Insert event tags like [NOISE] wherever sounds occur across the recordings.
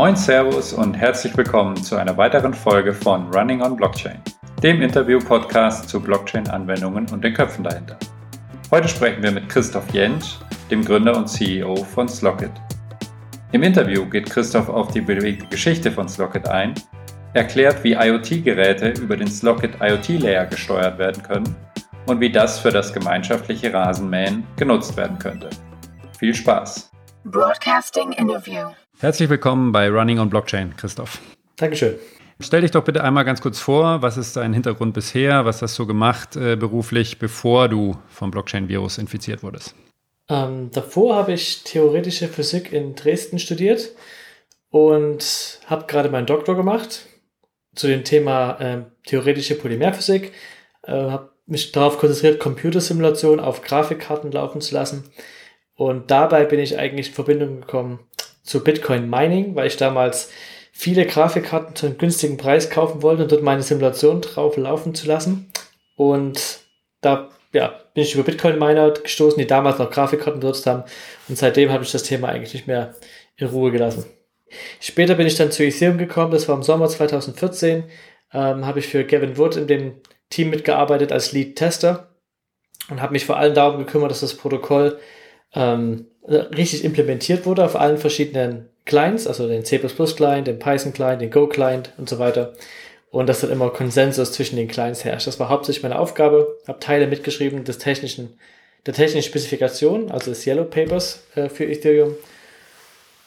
Moin Servus und herzlich willkommen zu einer weiteren Folge von Running on Blockchain, dem Interview-Podcast zu Blockchain-Anwendungen und den Köpfen dahinter. Heute sprechen wir mit Christoph Jentsch, dem Gründer und CEO von Slockit. Im Interview geht Christoph auf die bewegte Geschichte von Slockit ein, erklärt, wie IoT-Geräte über den Slockit IoT-Layer gesteuert werden können und wie das für das gemeinschaftliche Rasenmähen genutzt werden könnte. Viel Spaß! Broadcasting Interview. Herzlich willkommen bei Running on Blockchain, Christoph. Dankeschön. Stell dich doch bitte einmal ganz kurz vor, was ist dein Hintergrund bisher, was hast du gemacht äh, beruflich, bevor du vom Blockchain-Virus infiziert wurdest? Ähm, davor habe ich theoretische Physik in Dresden studiert und habe gerade meinen Doktor gemacht zu dem Thema äh, theoretische Polymerphysik. Äh, habe mich darauf konzentriert, Computersimulationen auf Grafikkarten laufen zu lassen. Und dabei bin ich eigentlich in Verbindung gekommen zu Bitcoin Mining, weil ich damals viele Grafikkarten zu einem günstigen Preis kaufen wollte und dort meine Simulation drauf laufen zu lassen. Und da ja, bin ich über Bitcoin-Miner gestoßen, die damals noch Grafikkarten benutzt haben. Und seitdem habe ich das Thema eigentlich nicht mehr in Ruhe gelassen. Später bin ich dann zu Ethereum gekommen, das war im Sommer 2014. Ähm, habe ich für Gavin Wood in dem Team mitgearbeitet als Lead-Tester und habe mich vor allem darum gekümmert, dass das Protokoll ähm, richtig implementiert wurde auf allen verschiedenen Clients, also den C++-Client, den Python-Client, den Go-Client und so weiter und dass dann immer Konsensus zwischen den Clients herrscht. Das war hauptsächlich meine Aufgabe. Habe Teile mitgeschrieben des technischen, der technischen Spezifikation, also des Yellow Papers äh, für Ethereum.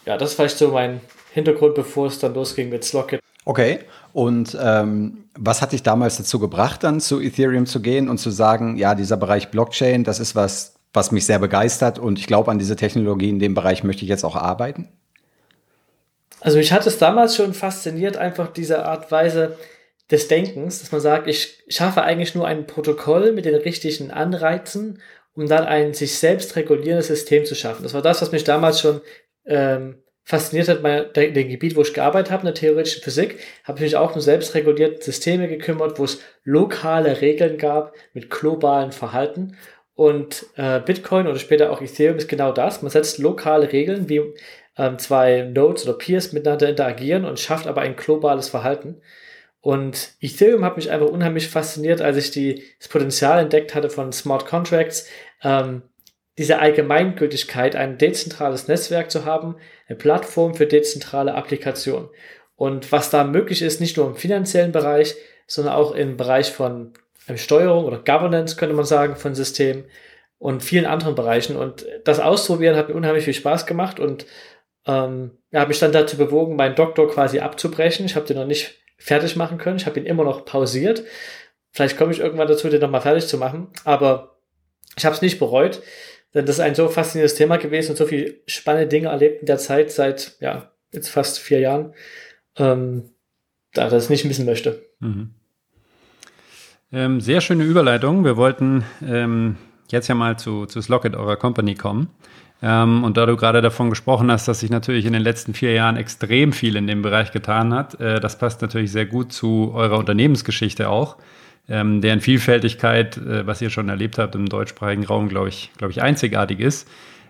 Ja, das war vielleicht so mein Hintergrund, bevor es dann losging mit Slockit. Okay, und ähm, was hat dich damals dazu gebracht, dann zu Ethereum zu gehen und zu sagen, ja, dieser Bereich Blockchain, das ist was, was mich sehr begeistert und ich glaube an diese Technologie, in dem Bereich möchte ich jetzt auch arbeiten? Also mich hat es damals schon fasziniert, einfach diese Art Weise, des Denkens, dass man sagt, ich schaffe eigentlich nur ein Protokoll mit den richtigen Anreizen, um dann ein sich selbst regulierendes System zu schaffen. Das war das, was mich damals schon ähm, fasziniert hat, bei dem Gebiet, wo ich gearbeitet habe, in der theoretischen Physik, habe ich mich auch um selbstregulierte Systeme gekümmert, wo es lokale Regeln gab mit globalen Verhalten. Und äh, Bitcoin oder später auch Ethereum ist genau das. Man setzt lokale Regeln, wie ähm, zwei Nodes oder Peers miteinander interagieren und schafft aber ein globales Verhalten. Und Ethereum hat mich einfach unheimlich fasziniert, als ich die, das Potenzial entdeckt hatte von Smart Contracts, ähm, diese Allgemeingültigkeit, ein dezentrales Netzwerk zu haben, eine Plattform für dezentrale Applikationen. Und was da möglich ist, nicht nur im finanziellen Bereich, sondern auch im Bereich von Steuerung oder Governance, könnte man sagen, von Systemen und vielen anderen Bereichen. Und das Ausprobieren hat mir unheimlich viel Spaß gemacht und ähm, habe mich dann dazu bewogen, meinen Doktor quasi abzubrechen. Ich habe den noch nicht fertig machen können. Ich habe ihn immer noch pausiert. Vielleicht komme ich irgendwann dazu, den nochmal fertig zu machen. Aber ich habe es nicht bereut, denn das ist ein so faszinierendes Thema gewesen und so viele spannende Dinge erlebt in der Zeit seit, ja, jetzt fast vier Jahren, ähm, da das nicht missen möchte. Mhm. Ähm, sehr schöne Überleitung. Wir wollten ähm, jetzt ja mal zu, zu Slocket, eurer Company, kommen. Ähm, und da du gerade davon gesprochen hast, dass sich natürlich in den letzten vier Jahren extrem viel in dem Bereich getan hat, äh, das passt natürlich sehr gut zu eurer Unternehmensgeschichte auch, ähm, deren Vielfältigkeit, äh, was ihr schon erlebt habt im deutschsprachigen Raum, glaube ich, glaube ich, einzigartig ist.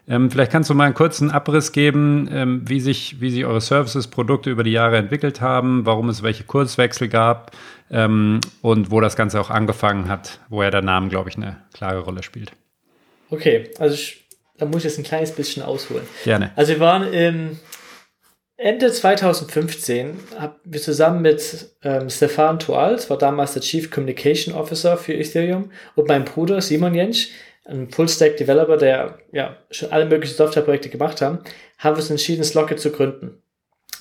Ähm, vielleicht kannst du mal einen kurzen Abriss geben, ähm, wie, sich, wie sich eure Services, Produkte über die Jahre entwickelt haben, warum es welche Kurswechsel gab ähm, und wo das Ganze auch angefangen hat, woher der Name, glaube ich, eine klare Rolle spielt. Okay, also ich da muss ich jetzt ein kleines bisschen ausholen. Gerne. Also wir waren im Ende 2015, haben wir zusammen mit ähm, Stefan Toal, das war damals der Chief Communication Officer für Ethereum, und meinem Bruder Simon Jentsch, ein Full-Stack-Developer, der ja schon alle möglichen Softwareprojekte gemacht haben, haben wir uns entschieden, Slocket zu gründen.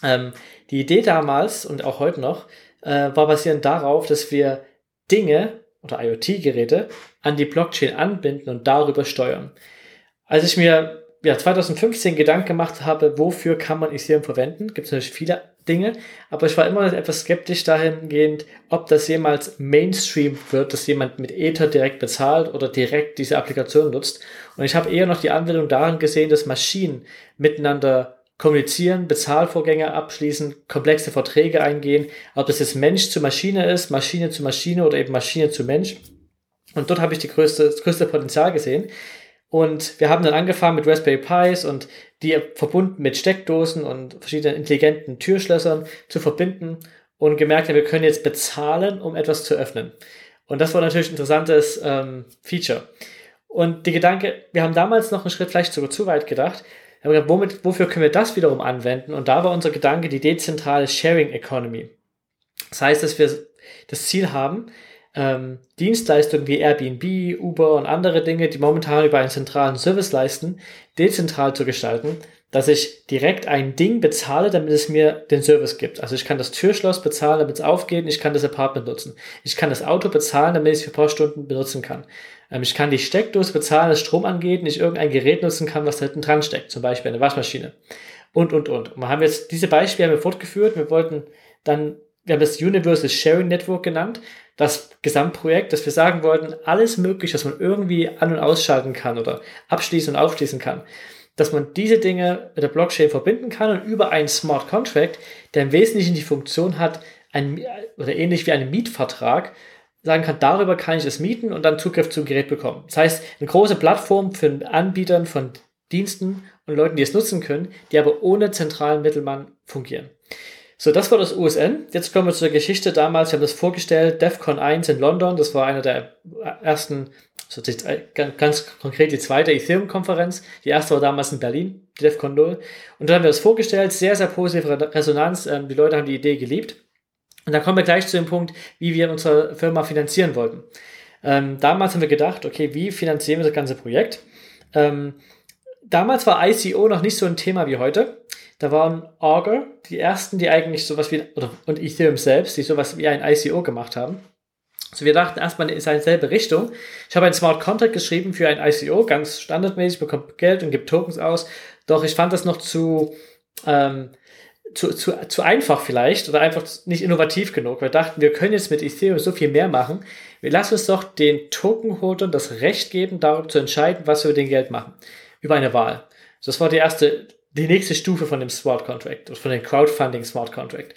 Ähm, die Idee damals und auch heute noch äh, war basierend darauf, dass wir Dinge oder IoT-Geräte an die Blockchain anbinden und darüber steuern. Als ich mir ja, 2015 Gedanken gemacht habe, wofür kann man Ethereum verwenden, gibt es natürlich viele Dinge, aber ich war immer etwas skeptisch dahingehend, ob das jemals Mainstream wird, dass jemand mit Ether direkt bezahlt oder direkt diese Applikation nutzt. Und ich habe eher noch die Anwendung darin gesehen, dass Maschinen miteinander kommunizieren, Bezahlvorgänge abschließen, komplexe Verträge eingehen, ob das jetzt Mensch zu Maschine ist, Maschine zu Maschine oder eben Maschine zu Mensch. Und dort habe ich die größte, das größte Potenzial gesehen. Und wir haben dann angefangen mit Raspberry Pis und die verbunden mit Steckdosen und verschiedenen intelligenten Türschlössern zu verbinden und gemerkt, ja, wir können jetzt bezahlen, um etwas zu öffnen. Und das war natürlich ein interessantes ähm, Feature. Und die Gedanke, wir haben damals noch einen Schritt vielleicht sogar zu weit gedacht, aber gedacht, womit, wofür können wir das wiederum anwenden? Und da war unser Gedanke die dezentrale Sharing Economy. Das heißt, dass wir das Ziel haben, ähm, Dienstleistungen wie Airbnb, Uber und andere Dinge, die momentan über einen zentralen Service leisten, dezentral zu gestalten, dass ich direkt ein Ding bezahle, damit es mir den Service gibt. Also ich kann das Türschloss bezahlen, damit es aufgeht, ich kann das Apartment nutzen. Ich kann das Auto bezahlen, damit ich es für ein paar Stunden benutzen kann. Ähm, ich kann die Steckdose bezahlen, dass Strom angeht und ich irgendein Gerät nutzen kann, was da hinten dran steckt, zum Beispiel eine Waschmaschine. Und, und, und. Und wir haben jetzt diese Beispiele fortgeführt. Wir wollten dann, wir haben das Universal Sharing Network genannt, das Gesamtprojekt, dass wir sagen wollten, alles mögliche, was man irgendwie an- und ausschalten kann oder abschließen und aufschließen kann, dass man diese Dinge mit der Blockchain verbinden kann und über einen Smart Contract, der im Wesentlichen die Funktion hat, ein, oder ähnlich wie einen Mietvertrag, sagen kann, darüber kann ich es mieten und dann Zugriff zum Gerät bekommen. Das heißt, eine große Plattform für Anbietern von Diensten und Leuten, die es nutzen können, die aber ohne zentralen Mittelmann fungieren. So, das war das USN. Jetzt kommen wir zur Geschichte damals. Wir haben das vorgestellt, DEFCON 1 in London. Das war eine der ersten, also ganz konkret die zweite Ethereum-Konferenz. Die erste war damals in Berlin, die DEFCON 0. Und dann haben wir das vorgestellt. Sehr, sehr positive Resonanz. Ähm, die Leute haben die Idee geliebt. Und dann kommen wir gleich zu dem Punkt, wie wir unsere Firma finanzieren wollten. Ähm, damals haben wir gedacht, okay, wie finanzieren wir das ganze Projekt? Ähm, damals war ICO noch nicht so ein Thema wie heute. Da waren Augur die ersten, die eigentlich sowas wie, oder, und Ethereum selbst, die sowas wie ein ICO gemacht haben. So, wir dachten erstmal in dieselbe Richtung. Ich habe ein Smart Contract geschrieben für ein ICO, ganz standardmäßig, bekommt Geld und gibt Tokens aus. Doch ich fand das noch zu, ähm, zu, zu, zu einfach vielleicht oder einfach nicht innovativ genug. Wir dachten, wir können jetzt mit Ethereum so viel mehr machen. Wir lassen uns doch den Tokenholdern das Recht geben, darüber zu entscheiden, was wir mit dem Geld machen. Über eine Wahl. Das war die erste, die nächste Stufe von dem Smart Contract oder von dem Crowdfunding Smart Contract.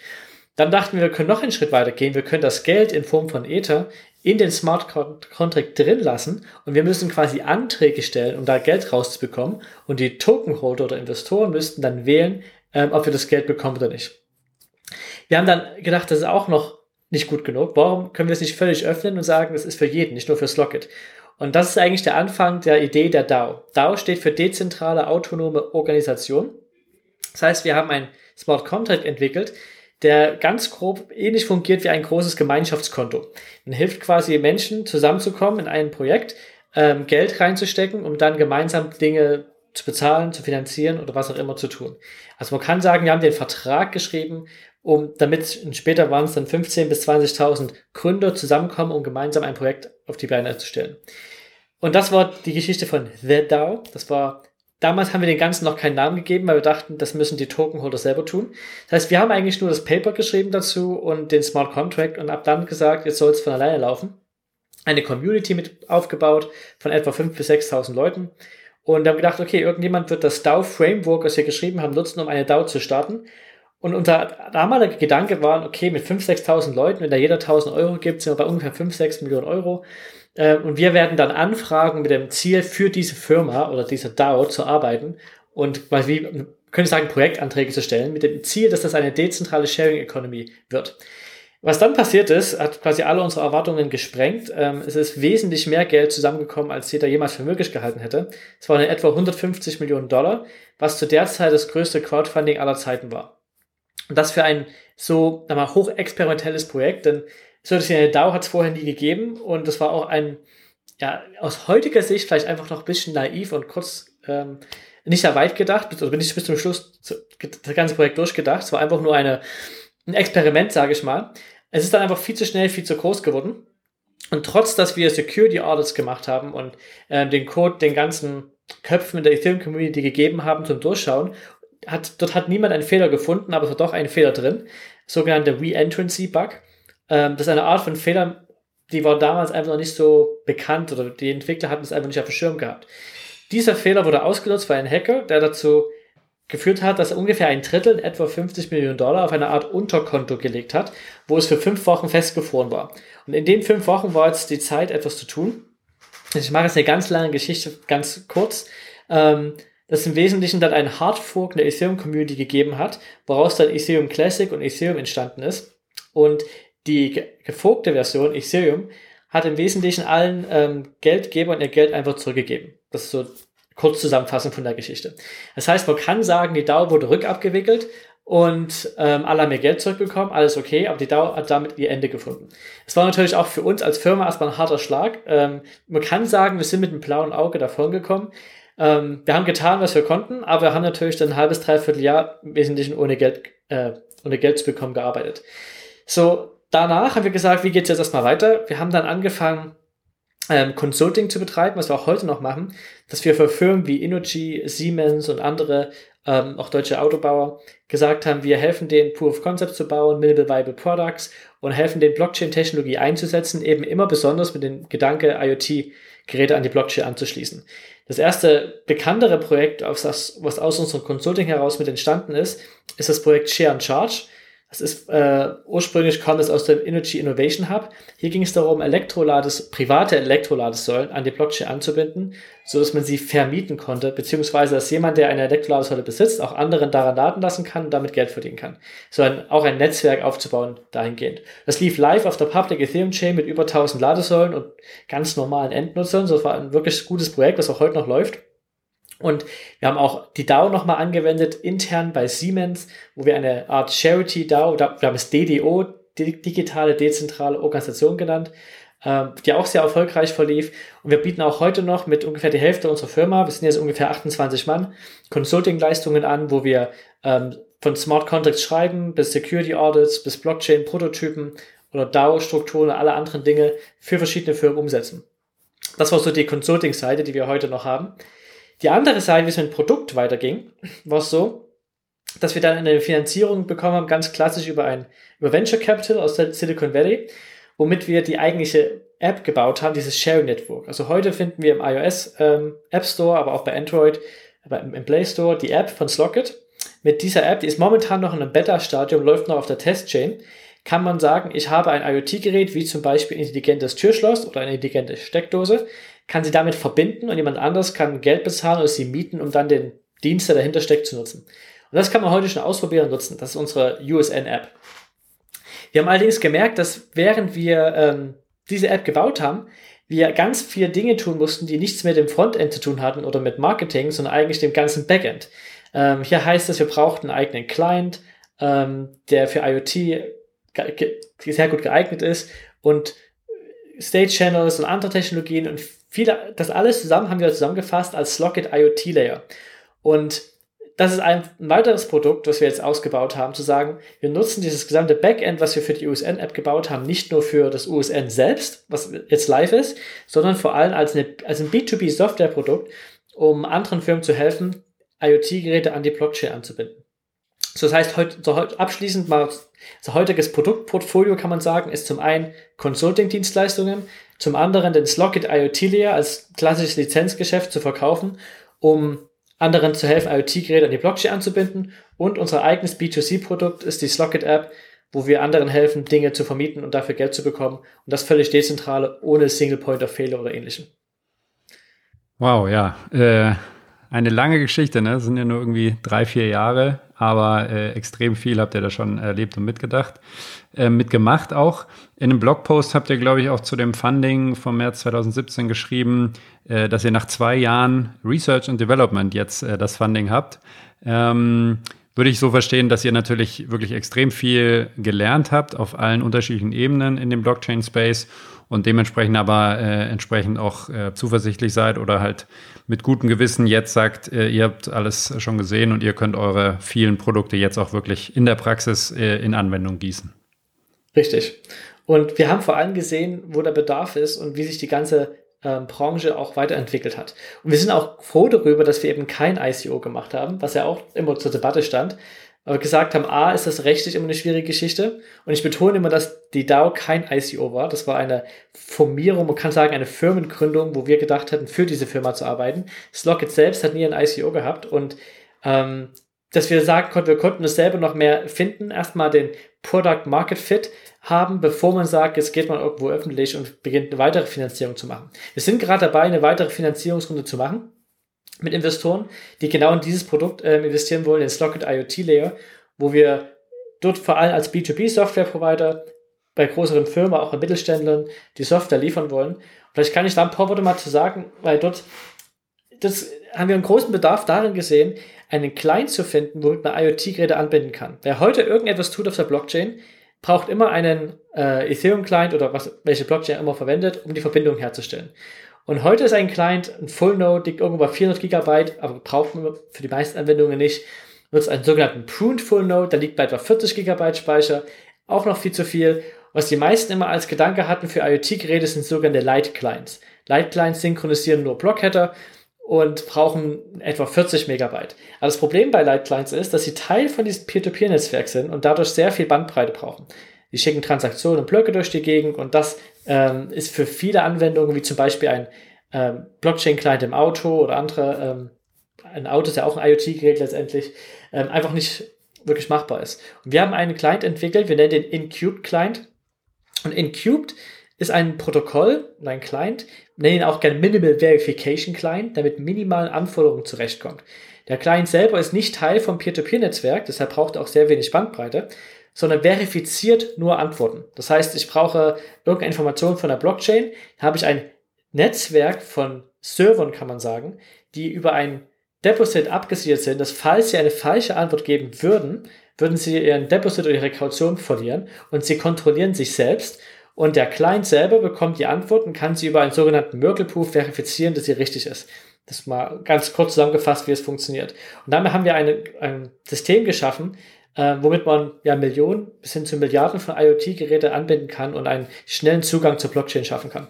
Dann dachten wir, wir können noch einen Schritt weiter gehen. Wir können das Geld in Form von Ether in den Smart Contract drin lassen und wir müssen quasi Anträge stellen, um da Geld rauszubekommen. Und die Tokenholder oder Investoren müssten dann wählen, ähm, ob wir das Geld bekommen oder nicht. Wir haben dann gedacht, das ist auch noch nicht gut genug. Warum können wir es nicht völlig öffnen und sagen, das ist für jeden, nicht nur fürs Locket? Und das ist eigentlich der Anfang der Idee der DAO. DAO steht für dezentrale autonome Organisation. Das heißt, wir haben ein Smart Contract entwickelt, der ganz grob ähnlich fungiert wie ein großes Gemeinschaftskonto. Man hilft quasi Menschen zusammenzukommen in ein Projekt, ähm, Geld reinzustecken, um dann gemeinsam Dinge zu bezahlen, zu finanzieren oder was auch immer zu tun. Also man kann sagen, wir haben den Vertrag geschrieben, um damit später waren es dann 15.000 bis 20.000 Gründer zusammenkommen, um gemeinsam ein Projekt auf die Beine zu stellen. Und das war die Geschichte von The DAO. Das war Damals haben wir den Ganzen noch keinen Namen gegeben, weil wir dachten, das müssen die Tokenholder selber tun. Das heißt, wir haben eigentlich nur das Paper geschrieben dazu und den Smart Contract und ab dann gesagt, jetzt soll es von alleine laufen. Eine Community mit aufgebaut von etwa 5.000 bis 6.000 Leuten und haben gedacht, okay, irgendjemand wird das DAO-Framework, was wir geschrieben haben, nutzen, um eine DAO zu starten. Und unser damaliger Gedanke war, okay, mit 5.000, 6.000 Leuten, wenn da jeder 1.000 Euro gibt, sind wir bei ungefähr 5, 6 Millionen Euro. Äh, und wir werden dann anfragen mit dem Ziel, für diese Firma oder diese DAO zu arbeiten und quasi, wie, könnte sagen, Projektanträge zu stellen, mit dem Ziel, dass das eine dezentrale Sharing Economy wird. Was dann passiert ist, hat quasi alle unsere Erwartungen gesprengt. Ähm, es ist wesentlich mehr Geld zusammengekommen, als jeder jemals für möglich gehalten hätte. Es waren etwa 150 Millionen Dollar, was zu der Zeit das größte Crowdfunding aller Zeiten war. Und das für ein so mal, hochexperimentelles Projekt, denn so eine DAO hat es vorher nie gegeben und das war auch ein, ja, aus heutiger Sicht vielleicht einfach noch ein bisschen naiv und kurz ähm, nicht sehr weit gedacht, also bin ich bis zum Schluss das ganze Projekt durchgedacht. Es war einfach nur eine, ein Experiment, sage ich mal. Es ist dann einfach viel zu schnell, viel zu groß geworden. Und trotz, dass wir Security Audits gemacht haben und äh, den Code den ganzen Köpfen in der Ethereum Community gegeben haben zum Durchschauen, hat, dort hat niemand einen Fehler gefunden, aber es war doch ein Fehler drin. Sogenannter Re-Entrancy Bug. Ähm, das ist eine Art von Fehler, die war damals einfach noch nicht so bekannt oder die Entwickler hatten es einfach nicht auf dem Schirm gehabt. Dieser Fehler wurde ausgenutzt von einem Hacker, der dazu geführt hat, dass er ungefähr ein Drittel, etwa 50 Millionen Dollar, auf eine Art Unterkonto gelegt hat, wo es für fünf Wochen festgefroren war. Und in den fünf Wochen war jetzt die Zeit, etwas zu tun. Ich mache jetzt eine ganz lange Geschichte, ganz kurz. Ähm, das im Wesentlichen dann einen Hardfork in der Ethereum Community gegeben hat, woraus dann Ethereum Classic und Ethereum entstanden ist. Und die geforkte Version Ethereum hat im Wesentlichen allen ähm, Geldgebern ihr Geld einfach zurückgegeben. Das ist so kurz Zusammenfassung von der Geschichte. Das heißt, man kann sagen, die DAO wurde rückabgewickelt und ähm, alle haben ihr Geld zurückbekommen, alles okay, aber die DAO hat damit ihr Ende gefunden. Es war natürlich auch für uns als Firma erstmal ein harter Schlag. Ähm, man kann sagen, wir sind mit einem blauen Auge davon gekommen. Ähm, wir haben getan, was wir konnten, aber wir haben natürlich dann ein halbes, dreiviertel Jahr im Wesentlichen ohne Geld, äh, ohne Geld zu bekommen gearbeitet. So, danach haben wir gesagt, wie geht's jetzt erstmal weiter? Wir haben dann angefangen, ähm, Consulting zu betreiben, was wir auch heute noch machen, dass wir für Firmen wie Innogy, Siemens und andere, ähm, auch deutsche Autobauer, gesagt haben, wir helfen denen Proof of Concept zu bauen, Minimal Viable Products und helfen den Blockchain-Technologie einzusetzen, eben immer besonders mit dem Gedanke, IoT-Geräte an die Blockchain anzuschließen. Das erste bekanntere Projekt, was aus unserem Consulting heraus mit entstanden ist, ist das Projekt Share and Charge. Das ist äh, ursprünglich kam es aus dem Energy Innovation Hub. Hier ging es darum, Elektrolades, private Elektroladesäulen an die Blockchain anzubinden, so dass man sie vermieten konnte, beziehungsweise dass jemand, der eine Elektroladesäule besitzt, auch anderen daran laden lassen kann und damit Geld verdienen kann. So ein, auch ein Netzwerk aufzubauen dahingehend. Das lief live auf der Public Ethereum Chain mit über 1000 Ladesäulen und ganz normalen Endnutzern. So, war ein wirklich gutes Projekt, was auch heute noch läuft. Und wir haben auch die DAO nochmal angewendet, intern bei Siemens, wo wir eine Art Charity DAO, wir haben es DDO, digitale dezentrale Organisation genannt, ähm, die auch sehr erfolgreich verlief. Und wir bieten auch heute noch mit ungefähr die Hälfte unserer Firma, wir sind jetzt ungefähr 28 Mann, Consulting-Leistungen an, wo wir ähm, von Smart Contracts schreiben bis Security Audits, bis Blockchain-Prototypen oder DAO-Strukturen und alle anderen Dinge für verschiedene Firmen umsetzen. Das war so die Consulting-Seite, die wir heute noch haben. Die andere Seite, wie es mit dem Produkt weiterging, war so, dass wir dann eine Finanzierung bekommen haben, ganz klassisch über ein über Venture Capital aus Silicon Valley, womit wir die eigentliche App gebaut haben, dieses Sharing Network. Also heute finden wir im iOS ähm, App Store, aber auch bei Android, aber im Play Store die App von Slockit. Mit dieser App, die ist momentan noch in einem Beta-Stadium, läuft noch auf der Testchain, kann man sagen, ich habe ein IoT-Gerät, wie zum Beispiel ein intelligentes Türschloss oder eine intelligente Steckdose, kann sie damit verbinden und jemand anderes kann Geld bezahlen oder sie mieten, um dann den Dienst, der dahinter steckt, zu nutzen. Und das kann man heute schon ausprobieren und nutzen. Das ist unsere USN-App. Wir haben allerdings gemerkt, dass während wir ähm, diese App gebaut haben, wir ganz viele Dinge tun mussten, die nichts mit dem Frontend zu tun hatten oder mit Marketing, sondern eigentlich dem ganzen Backend. Ähm, hier heißt es, wir brauchten einen eigenen Client, ähm, der für IoT sehr gut geeignet ist und State Channels und andere Technologien und viele, das alles zusammen haben wir zusammengefasst als Slockit IoT Layer. Und das ist ein weiteres Produkt, was wir jetzt ausgebaut haben, zu sagen, wir nutzen dieses gesamte Backend, was wir für die USN-App gebaut haben, nicht nur für das USN selbst, was jetzt live ist, sondern vor allem als, eine, als ein B2B-Software-Produkt, um anderen Firmen zu helfen, IoT-Geräte an die Blockchain anzubinden. So, das heißt, heute, so abschließend mal, das heutiges Produktportfolio kann man sagen, ist zum einen Consulting-Dienstleistungen, zum anderen den Slockit IoT Layer als klassisches Lizenzgeschäft zu verkaufen, um anderen zu helfen, IoT-Geräte an die Blockchain anzubinden. Und unser eigenes B2C-Produkt ist die Slockit App, wo wir anderen helfen, Dinge zu vermieten und dafür Geld zu bekommen. Und das völlig dezentral, ohne Single Point of Failure oder ähnlichem. Wow, ja. Äh, eine lange Geschichte, ne? Das sind ja nur irgendwie drei, vier Jahre, aber äh, extrem viel habt ihr da schon erlebt und mitgedacht, äh, mitgemacht auch. In einem Blogpost habt ihr, glaube ich, auch zu dem Funding vom März 2017 geschrieben, äh, dass ihr nach zwei Jahren Research und Development jetzt äh, das Funding habt. Ähm, würde ich so verstehen, dass ihr natürlich wirklich extrem viel gelernt habt auf allen unterschiedlichen Ebenen in dem Blockchain-Space und dementsprechend aber äh, entsprechend auch äh, zuversichtlich seid oder halt mit gutem Gewissen jetzt sagt, äh, ihr habt alles schon gesehen und ihr könnt eure vielen Produkte jetzt auch wirklich in der Praxis äh, in Anwendung gießen. Richtig. Und wir haben vor allem gesehen, wo der Bedarf ist und wie sich die ganze ähm, Branche auch weiterentwickelt hat. Und wir sind auch froh darüber, dass wir eben kein ICO gemacht haben, was ja auch immer zur Debatte stand, aber gesagt haben, A, ist das rechtlich immer eine schwierige Geschichte. Und ich betone immer, dass die DAO kein ICO war. Das war eine Formierung, man kann sagen, eine Firmengründung, wo wir gedacht hätten, für diese Firma zu arbeiten. Slockit selbst hat nie ein ICO gehabt und ähm, dass wir sagen konnten, wir konnten es selber noch mehr finden, erstmal den Product Market Fit haben, bevor man sagt, jetzt geht man irgendwo öffentlich und beginnt eine weitere Finanzierung zu machen. Wir sind gerade dabei, eine weitere Finanzierungsrunde zu machen mit Investoren, die genau in dieses Produkt äh, investieren wollen, den Slocket IoT Layer, wo wir dort vor allem als B2B Software Provider bei größeren Firmen, auch bei Mittelständlern, die Software liefern wollen. Vielleicht kann ich da ein paar Worte mal zu sagen, weil dort das haben wir einen großen Bedarf darin gesehen, einen Client zu finden, womit man IoT-Geräte anbinden kann. Wer heute irgendetwas tut auf der Blockchain, braucht immer einen äh, Ethereum-Client oder was, welche Blockchain immer verwendet, um die Verbindung herzustellen. Und heute ist ein Client, ein Full Node, liegt irgendwo bei 400 Gigabyte, aber braucht man für die meisten Anwendungen nicht. Nutzt einen sogenannten Pruned Full Node, der liegt bei etwa 40 Gigabyte Speicher, auch noch viel zu viel. Was die meisten immer als Gedanke hatten für IoT-Geräte sind sogenannte Light Clients. Light Clients synchronisieren nur Blockheader und brauchen etwa 40 Megabyte. Aber das Problem bei Light Clients ist, dass sie Teil von diesem Peer-to-Peer-Netzwerk sind und dadurch sehr viel Bandbreite brauchen. Die schicken Transaktionen und Blöcke durch die Gegend und das ähm, ist für viele Anwendungen, wie zum Beispiel ein ähm, Blockchain-Client im Auto oder andere, ähm, ein Auto ist ja auch ein IoT-Gerät letztendlich, ähm, einfach nicht wirklich machbar ist. Und wir haben einen Client entwickelt, wir nennen den Incubed Client. Und Incubed ist ein Protokoll, ein Client, nennen ihn auch gerne Minimal Verification Client, der mit minimalen Anforderungen zurechtkommt. Der Client selber ist nicht Teil vom Peer-to-Peer-Netzwerk, deshalb braucht er auch sehr wenig Bandbreite, sondern verifiziert nur Antworten. Das heißt, ich brauche irgendeine Information von der Blockchain, habe ich ein Netzwerk von Servern, kann man sagen, die über ein Deposit abgesichert sind, dass falls sie eine falsche Antwort geben würden, würden sie ihren Deposit oder ihre Kaution verlieren und sie kontrollieren sich selbst und der Client selber bekommt die Antwort und kann sie über einen sogenannten Merkle-Proof verifizieren, dass sie richtig ist. Das ist mal ganz kurz zusammengefasst, wie es funktioniert. Und damit haben wir eine, ein System geschaffen, äh, womit man ja Millionen bis hin zu Milliarden von IoT-Geräte anbinden kann und einen schnellen Zugang zur Blockchain schaffen kann.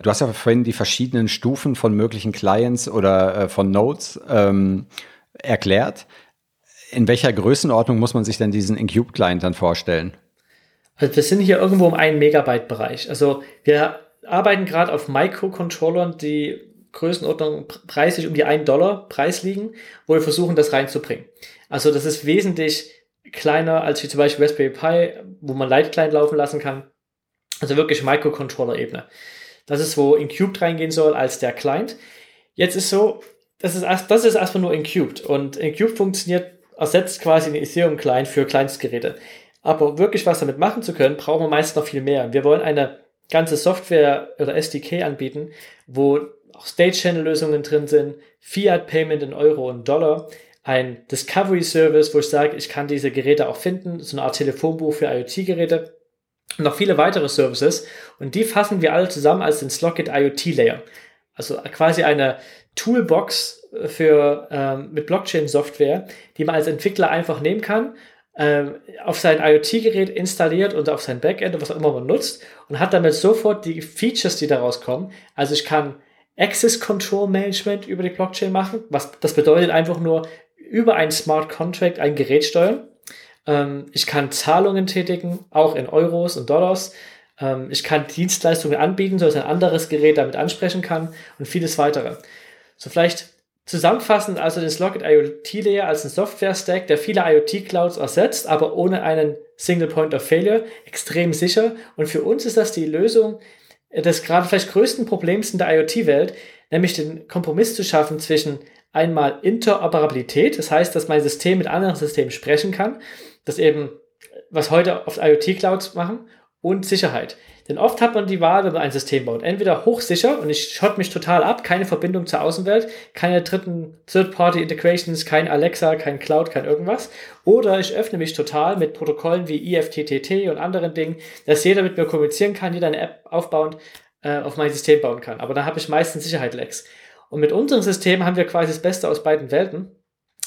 Du hast ja vorhin die verschiedenen Stufen von möglichen Clients oder äh, von Nodes ähm, erklärt. In welcher Größenordnung muss man sich denn diesen Incube-Client dann vorstellen? Also wir sind hier irgendwo im 1 Megabyte Bereich. Also wir arbeiten gerade auf Microcontrollern, die Größenordnung preislich um die 1 Dollar Preis liegen, wo wir versuchen, das reinzubringen. Also das ist wesentlich kleiner als wie zum Beispiel Raspberry Pi, wo man Light Client laufen lassen kann. Also wirklich Microcontroller-Ebene. Das ist, wo Incubed reingehen soll als der Client. Jetzt ist so, das ist, erst, das ist erstmal nur Incubed und Incubed funktioniert, ersetzt quasi den Ethereum Client für Kleinstgeräte. Aber wirklich was damit machen zu können, brauchen wir meist noch viel mehr. Wir wollen eine ganze Software oder SDK anbieten, wo auch State-Channel-Lösungen drin sind, Fiat-Payment in Euro und Dollar, ein Discovery-Service, wo ich sage, ich kann diese Geräte auch finden, so eine Art Telefonbuch für IoT-Geräte und noch viele weitere Services. Und die fassen wir alle zusammen als den Slockit IoT Layer. Also quasi eine Toolbox für, ähm, mit Blockchain-Software, die man als Entwickler einfach nehmen kann auf sein IoT-Gerät installiert und auf sein Backend und was auch immer man nutzt und hat damit sofort die Features, die daraus kommen. Also ich kann Access Control Management über die Blockchain machen. Was, das bedeutet einfach nur über ein Smart Contract ein Gerät steuern. Ähm, ich kann Zahlungen tätigen, auch in Euros und Dollars. Ähm, ich kann Dienstleistungen anbieten, sodass ein anderes Gerät damit ansprechen kann und vieles weitere. So vielleicht Zusammenfassend also den Slockit IoT Layer als ein Software-Stack, der viele IoT-Clouds ersetzt, aber ohne einen Single Point of Failure, extrem sicher. Und für uns ist das die Lösung des gerade vielleicht größten Problems in der IoT-Welt, nämlich den Kompromiss zu schaffen zwischen einmal Interoperabilität, das heißt, dass mein System mit anderen Systemen sprechen kann, das eben, was heute oft IoT-Clouds machen, und Sicherheit. Denn oft hat man die Wahl, wenn man ein System baut. Entweder hochsicher und ich schott mich total ab, keine Verbindung zur Außenwelt, keine dritten Third-Party-Integrations, kein Alexa, kein Cloud, kein irgendwas. Oder ich öffne mich total mit Protokollen wie IFTTT und anderen Dingen, dass jeder mit mir kommunizieren kann, jeder eine App aufbauen, äh, auf mein System bauen kann. Aber da habe ich meistens Sicherheit-Lags. Und mit unserem System haben wir quasi das Beste aus beiden Welten.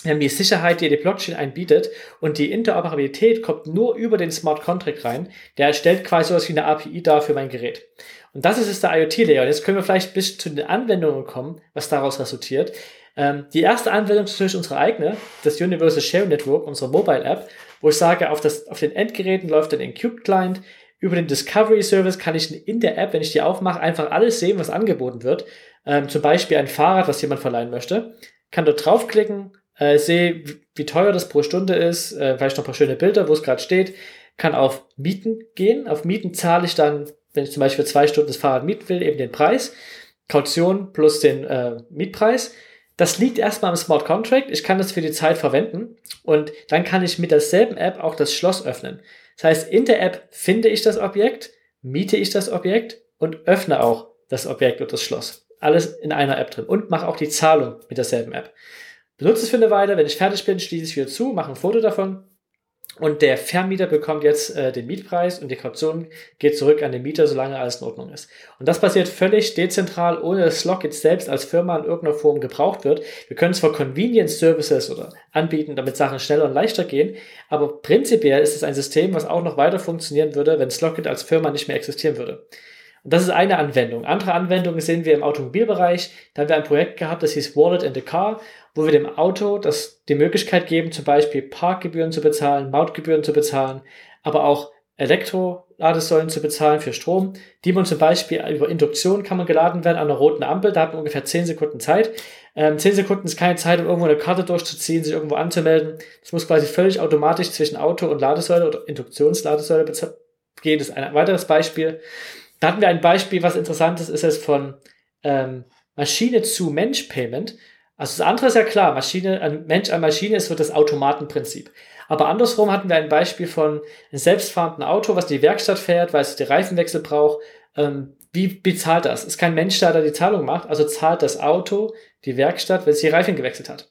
Die Sicherheit, die die Blockchain einbietet und die Interoperabilität kommt nur über den Smart Contract rein. Der stellt quasi sowas wie eine API dar für mein Gerät. Und das ist es der IoT-Layer. Und jetzt können wir vielleicht bis zu den Anwendungen kommen, was daraus resultiert. Ähm, die erste Anwendung ist natürlich unsere eigene, das Universal Share Network, unsere Mobile App, wo ich sage, auf, das, auf den Endgeräten läuft dann ein Cube Client. Über den Discovery Service kann ich in der App, wenn ich die aufmache, einfach alles sehen, was angeboten wird. Ähm, zum Beispiel ein Fahrrad, was jemand verleihen möchte. Kann dort draufklicken, äh, sehe, wie teuer das pro Stunde ist, äh, vielleicht noch ein paar schöne Bilder, wo es gerade steht, kann auf Mieten gehen. Auf Mieten zahle ich dann, wenn ich zum Beispiel zwei Stunden das Fahrrad mieten will, eben den Preis. Kaution plus den äh, Mietpreis. Das liegt erstmal im Smart Contract. Ich kann das für die Zeit verwenden und dann kann ich mit derselben App auch das Schloss öffnen. Das heißt, in der App finde ich das Objekt, miete ich das Objekt und öffne auch das Objekt oder das Schloss. Alles in einer App drin und mache auch die Zahlung mit derselben App. Benutze es für eine Weile, wenn ich fertig bin, schließe ich wieder zu, mache ein Foto davon und der Vermieter bekommt jetzt äh, den Mietpreis und die Kaution geht zurück an den Mieter, solange alles in Ordnung ist. Und das passiert völlig dezentral, ohne dass Slockit selbst als Firma in irgendeiner Form gebraucht wird. Wir können zwar Convenience Services oder anbieten, damit Sachen schneller und leichter gehen, aber prinzipiell ist es ein System, was auch noch weiter funktionieren würde, wenn Slockit als Firma nicht mehr existieren würde. Und das ist eine Anwendung. Andere Anwendungen sehen wir im Automobilbereich. Da haben wir ein Projekt gehabt, das hieß Wallet in the Car, wo wir dem Auto das, die Möglichkeit geben, zum Beispiel Parkgebühren zu bezahlen, Mautgebühren zu bezahlen, aber auch Elektroladesäulen zu bezahlen für Strom, die man zum Beispiel über Induktion kann man geladen werden an einer roten Ampel, da hat man ungefähr 10 Sekunden Zeit. Ähm, 10 Sekunden ist keine Zeit, um irgendwo eine Karte durchzuziehen, sich irgendwo anzumelden. Das muss quasi völlig automatisch zwischen Auto und Ladesäule oder Induktionsladesäule gehen. Das ist ein weiteres Beispiel. Da hatten wir ein Beispiel, was interessant ist, ist es von ähm, Maschine zu Mensch-Payment. Also das andere ist ja klar, Maschine, ein Mensch an Maschine ist so das Automatenprinzip. Aber andersrum hatten wir ein Beispiel von einem selbstfahrenden Auto, was die Werkstatt fährt, weil es die Reifenwechsel braucht. Ähm, wie bezahlt das? Ist kein Mensch da, der die Zahlung macht, also zahlt das Auto die Werkstatt, wenn es die Reifen gewechselt hat.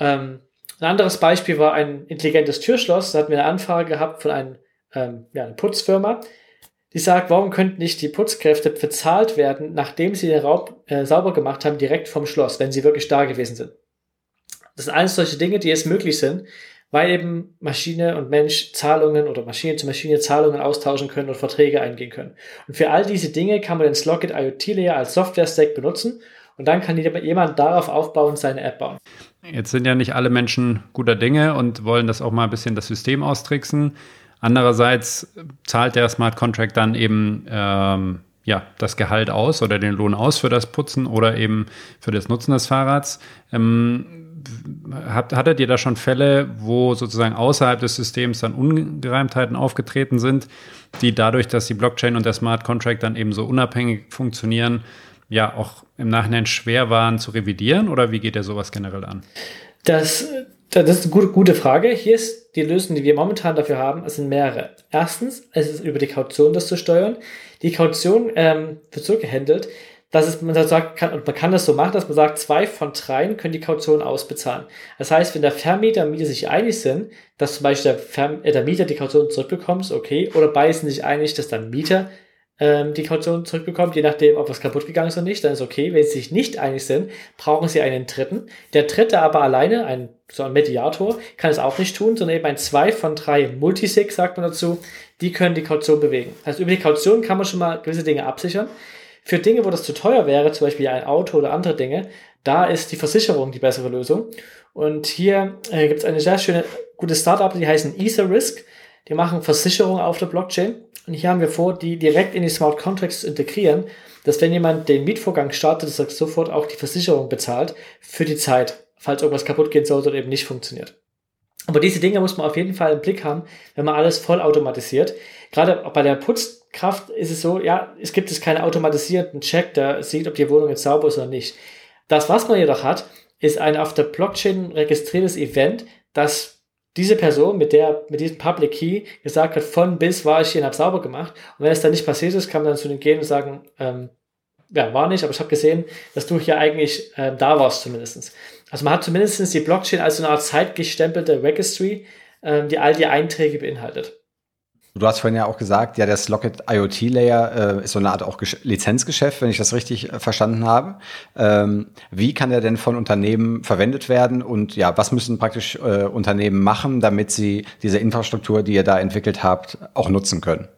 Ähm, ein anderes Beispiel war ein intelligentes Türschloss. Da hatten wir eine Anfrage gehabt von einem, ähm, ja, einer Putzfirma, die sagt, warum könnten nicht die Putzkräfte bezahlt werden, nachdem sie den Raum äh, sauber gemacht haben, direkt vom Schloss, wenn sie wirklich da gewesen sind. Das sind alles solche Dinge, die jetzt möglich sind, weil eben Maschine und Mensch Zahlungen oder Maschine zu Maschine Zahlungen austauschen können und Verträge eingehen können. Und für all diese Dinge kann man den Slockit IoT Layer als Software-Stack benutzen und dann kann jemand darauf aufbauen und seine App bauen. Jetzt sind ja nicht alle Menschen guter Dinge und wollen das auch mal ein bisschen das System austricksen. Andererseits zahlt der Smart Contract dann eben ähm, ja, das Gehalt aus oder den Lohn aus für das Putzen oder eben für das Nutzen des Fahrrads. Ähm, hat, hattet ihr da schon Fälle, wo sozusagen außerhalb des Systems dann Ungereimtheiten aufgetreten sind, die dadurch, dass die Blockchain und der Smart Contract dann eben so unabhängig funktionieren, ja auch im Nachhinein schwer waren zu revidieren? Oder wie geht ihr sowas generell an? Das das ist eine gute, gute Frage. Hier ist die Lösung, die wir momentan dafür haben. Es sind mehrere. Erstens, es ist über die Kaution das zu steuern. Die Kaution ähm, wird so gehandelt, dass es, man sagt, kann, und man kann das so machen, dass man sagt, zwei von dreien können die Kaution ausbezahlen. Das heißt, wenn der Vermieter und Mieter sich einig sind, dass zum Beispiel der, Verm äh, der Mieter die Kaution zurückbekommt, okay, oder beide sind sich einig, dass der Mieter ähm, die Kaution zurückbekommt, je nachdem, ob was kaputt gegangen ist oder nicht, dann ist okay. Wenn sie sich nicht einig sind, brauchen sie einen Dritten. Der Dritte aber alleine, ein, so ein Mediator, kann es auch nicht tun, sondern eben ein zwei von drei Multisig, sagt man dazu, die können die Kaution bewegen. Also über die Kaution kann man schon mal gewisse Dinge absichern. Für Dinge, wo das zu teuer wäre, zum Beispiel ein Auto oder andere Dinge, da ist die Versicherung die bessere Lösung. Und hier äh, gibt es eine sehr schöne, gute Startup, die heißen Ether Risk. Die machen Versicherung auf der Blockchain. Und hier haben wir vor, die direkt in die Smart Contracts zu integrieren, dass wenn jemand den Mietvorgang startet, dass er sofort auch die Versicherung bezahlt für die Zeit, falls irgendwas kaputt gehen sollte oder eben nicht funktioniert. Aber diese Dinge muss man auf jeden Fall im Blick haben, wenn man alles voll automatisiert. Gerade bei der Putzkraft ist es so, ja, es gibt es keinen automatisierten Check, der sieht, ob die Wohnung jetzt sauber ist oder nicht. Das, was man jedoch hat, ist ein auf der Blockchain registriertes Event, das diese Person mit der, mit diesem Public Key gesagt hat, von bis war ich hier und habe sauber gemacht. Und wenn es dann nicht passiert ist, kann man dann zu denen gehen und sagen, ähm, ja, war nicht, aber ich habe gesehen, dass du hier eigentlich äh, da warst zumindestens. Also man hat zumindestens die Blockchain als so eine Art zeitgestempelte Registry, ähm, die all die Einträge beinhaltet. Du hast vorhin ja auch gesagt, ja, der Slocket IoT Layer äh, ist so eine Art auch Gesch Lizenzgeschäft, wenn ich das richtig äh, verstanden habe. Ähm, wie kann der denn von Unternehmen verwendet werden und ja, was müssen praktisch äh, Unternehmen machen, damit sie diese Infrastruktur, die ihr da entwickelt habt, auch nutzen können?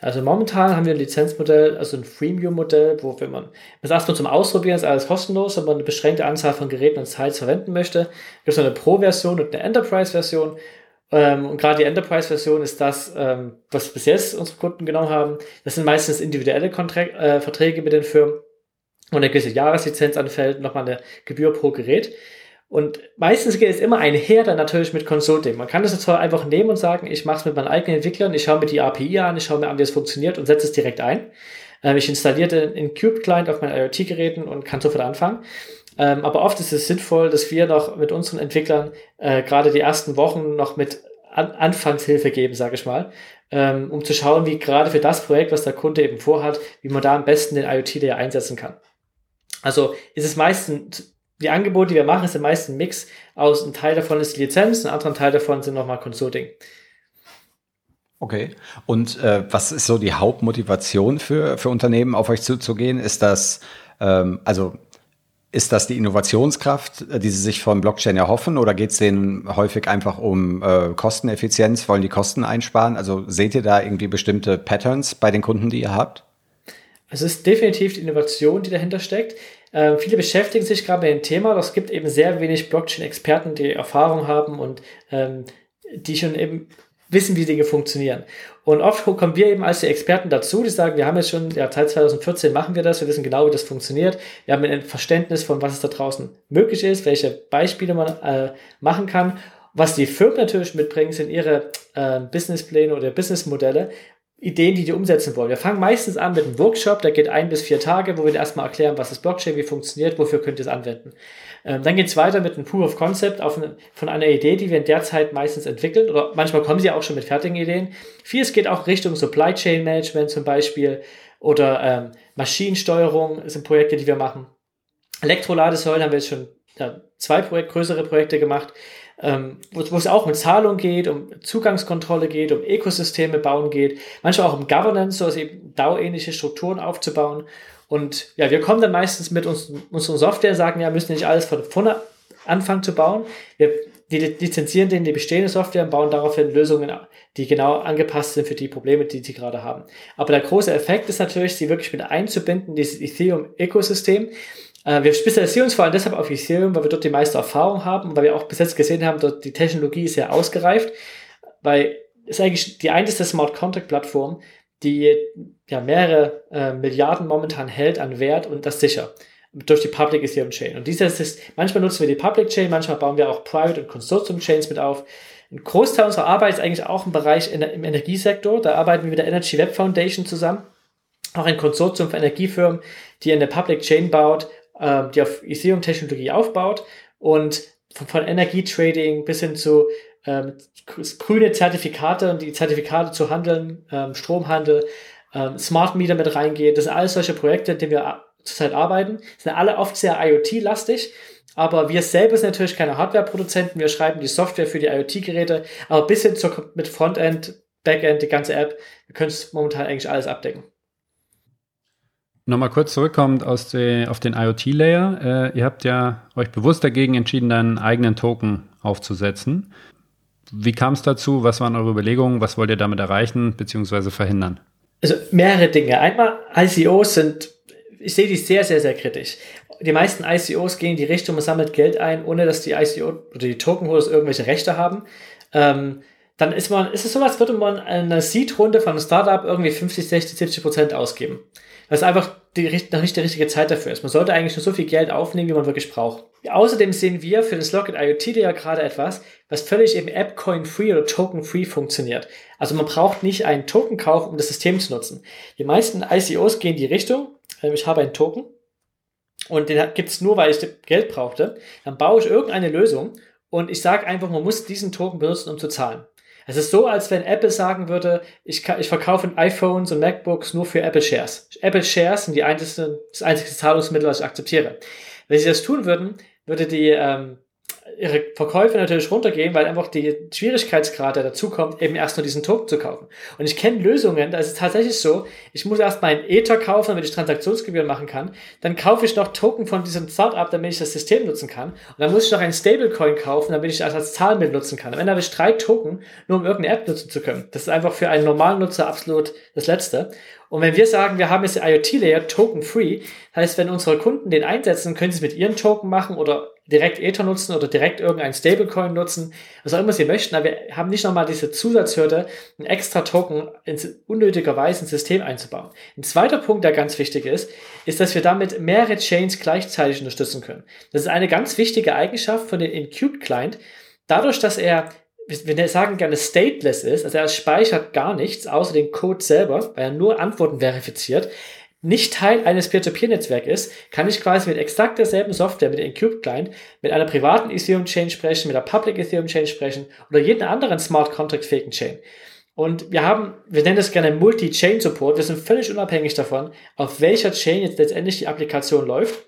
Also momentan haben wir ein Lizenzmodell, also ein Freemium-Modell, wo wenn man das erstmal zum Ausprobieren ist alles kostenlos, wenn man eine beschränkte Anzahl von Geräten und Sites verwenden möchte, gibt es eine Pro-Version und eine Enterprise-Version ähm, und gerade die Enterprise-Version ist das, ähm, was bis jetzt unsere Kunden genommen haben. Das sind meistens individuelle Kontrakt, äh, Verträge mit den Firmen und eine gewisse Jahreslizenz anfällt, nochmal eine Gebühr pro Gerät. Und meistens geht es immer einher dann natürlich mit Consulting. Man kann das jetzt einfach nehmen und sagen, ich mache es mit meinen eigenen Entwicklern, ich schaue mir die API an, ich schaue mir an, wie es funktioniert und setze es direkt ein. Ähm, ich installiere den Cube-Client auf meinen IoT-Geräten und kann sofort anfangen. Ähm, aber oft ist es sinnvoll, dass wir noch mit unseren Entwicklern äh, gerade die ersten Wochen noch mit an Anfangshilfe geben, sage ich mal, ähm, um zu schauen, wie gerade für das Projekt, was der Kunde eben vorhat, wie man da am besten den IoT-Layer einsetzen kann. Also ist es meistens die Angebote, die wir machen, sind meist ein Mix aus, ein Teil davon ist die Lizenz, ein anderer Teil davon sind nochmal Consulting. Okay. Und äh, was ist so die Hauptmotivation für, für Unternehmen, auf euch zuzugehen? Ist das, ähm, also ist das die Innovationskraft, äh, die sie sich von Blockchain erhoffen, oder geht es denen häufig einfach um äh, Kosteneffizienz, wollen die Kosten einsparen? Also seht ihr da irgendwie bestimmte Patterns bei den Kunden, die ihr habt? Es ist definitiv die Innovation, die dahinter steckt. Äh, viele beschäftigen sich gerade mit dem Thema, aber es gibt eben sehr wenig Blockchain-Experten, die Erfahrung haben und ähm, die schon eben wissen, wie Dinge funktionieren. Und oft kommen wir eben als die Experten dazu, die sagen, wir haben jetzt schon, ja, seit 2014 machen wir das, wir wissen genau, wie das funktioniert. Wir haben ein Verständnis von, was es da draußen möglich ist, welche Beispiele man äh, machen kann. Was die Firmen natürlich mitbringen, sind ihre äh, Businesspläne oder Businessmodelle, Ideen, die die umsetzen wollen. Wir fangen meistens an mit einem Workshop, der geht ein bis vier Tage, wo wir erstmal erklären, was ist Blockchain, wie funktioniert, wofür könnt ihr es anwenden. Ähm, dann geht es weiter mit einem Proof of Concept auf eine, von einer Idee, die wir in der Zeit meistens entwickeln oder manchmal kommen sie auch schon mit fertigen Ideen. Vieles geht auch Richtung Supply Chain Management zum Beispiel oder ähm, Maschinensteuerung sind Projekte, die wir machen. Elektroladesäulen haben wir jetzt schon ja, zwei Projekt, größere Projekte gemacht ähm, wo, es auch um Zahlung geht, um Zugangskontrolle geht, um Ökosysteme bauen geht, manchmal auch um Governance, so also eben DAO-ähnliche Strukturen aufzubauen. Und ja, wir kommen dann meistens mit uns, unserer Software, sagen, ja, müssen nicht alles von vorne anfangen zu bauen. Wir die lizenzieren denen die bestehende Software und bauen daraufhin Lösungen, die genau angepasst sind für die Probleme, die sie gerade haben. Aber der große Effekt ist natürlich, sie wirklich mit einzubinden, dieses Ethereum-Ökosystem, äh, wir spezialisieren uns vor allem deshalb auf Ethereum, weil wir dort die meiste Erfahrung haben weil wir auch bis jetzt gesehen haben, dort die Technologie ist sehr ausgereift, weil es eigentlich die einzige Smart Contract Plattform, die ja mehrere äh, Milliarden momentan hält an Wert und das sicher durch die Public Ethereum Chain. Und dieses ist, manchmal nutzen wir die Public Chain, manchmal bauen wir auch Private und Consortium Chains mit auf. Ein Großteil unserer Arbeit ist eigentlich auch im Bereich in, im Energiesektor. Da arbeiten wir mit der Energy Web Foundation zusammen. Auch ein Konsortium für Energiefirmen, die eine Public Chain baut ähm, die auf Ethereum-Technologie aufbaut und von, von Energietrading bis hin zu ähm, grüne Zertifikate und die Zertifikate zu handeln, ähm, Stromhandel, ähm, Smart Meter mit reingeht. Das sind alles solche Projekte, in denen wir zurzeit arbeiten. sind alle oft sehr IoT-lastig. Aber wir selber sind natürlich keine Hardware-Produzenten. Wir schreiben die Software für die IoT-Geräte, aber bis hin zur, mit Frontend, Backend, die ganze App, wir können es momentan eigentlich alles abdecken. Nochmal kurz zurückkommend aus die, auf den IoT-Layer. Äh, ihr habt ja euch bewusst dagegen entschieden, einen eigenen Token aufzusetzen. Wie kam es dazu? Was waren eure Überlegungen? Was wollt ihr damit erreichen bzw. verhindern? Also mehrere Dinge. Einmal, ICOs sind, ich sehe die sehr, sehr, sehr kritisch. Die meisten ICOs gehen in die Richtung, man sammelt Geld ein, ohne dass die ICO oder die Tokenholders irgendwelche Rechte haben. Ähm, dann ist man, ist es so, als würde man eine Seed-Runde von einem Startup irgendwie 50, 60, 70 Prozent ausgeben es einfach die, noch nicht die richtige Zeit dafür ist. Man sollte eigentlich nur so viel Geld aufnehmen, wie man wirklich braucht. Außerdem sehen wir für das Locket IoT ja gerade etwas, was völlig eben App-Coin-free oder Token-free funktioniert. Also man braucht nicht einen Token kaufen, um das System zu nutzen. Die meisten ICOs gehen in die Richtung, ähm, ich habe einen Token und den gibt es nur, weil ich Geld brauchte. Dann baue ich irgendeine Lösung und ich sage einfach, man muss diesen Token benutzen, um zu zahlen. Es ist so, als wenn Apple sagen würde, ich, ich verkaufe iPhones und MacBooks nur für Apple Shares. Apple Shares sind die einzige, das einzige Zahlungsmittel, was ich akzeptiere. Wenn sie das tun würden, würde die ähm, ihre Verkäufe natürlich runtergehen, weil einfach die Schwierigkeitsgrad, der dazukommt, eben erst nur diesen Token zu kaufen. Und ich kenne Lösungen, da ist es tatsächlich so, ich muss erst mal einen Ether kaufen, damit ich Transaktionsgebühren machen kann. Dann kaufe ich noch Token von diesem Startup, damit ich das System nutzen kann. Und dann muss ich noch einen Stablecoin kaufen, damit ich das als Zahlmittel nutzen kann. Am Ende habe ich drei Token, nur um irgendeine App nutzen zu können. Das ist einfach für einen normalen Nutzer absolut das Letzte. Und wenn wir sagen, wir haben jetzt IoT-Layer token-free, heißt, wenn unsere Kunden den einsetzen, können sie es mit ihren Token machen oder direkt Ether nutzen oder direkt irgendein Stablecoin nutzen, was auch immer sie möchten, aber wir haben nicht nochmal diese Zusatzhürde, einen extra Token ins unnötigerweise ins System einzubauen. Ein zweiter Punkt, der ganz wichtig ist, ist, dass wir damit mehrere Chains gleichzeitig unterstützen können. Das ist eine ganz wichtige Eigenschaft von dem Incubed Client. Dadurch, dass er wir sagen gerne stateless ist, also er speichert gar nichts außer den Code selber, weil er nur Antworten verifiziert, nicht Teil eines Peer-to-Peer-Netzwerks ist, kann ich quasi mit exakt derselben Software, mit dem Cube-Client, mit einer privaten Ethereum-Chain sprechen, mit einer Public Ethereum-Chain sprechen oder jeden anderen Smart Contract-fähigen Chain. Und wir haben, wir nennen das gerne Multi-Chain-Support. Wir sind völlig unabhängig davon, auf welcher Chain jetzt letztendlich die Applikation läuft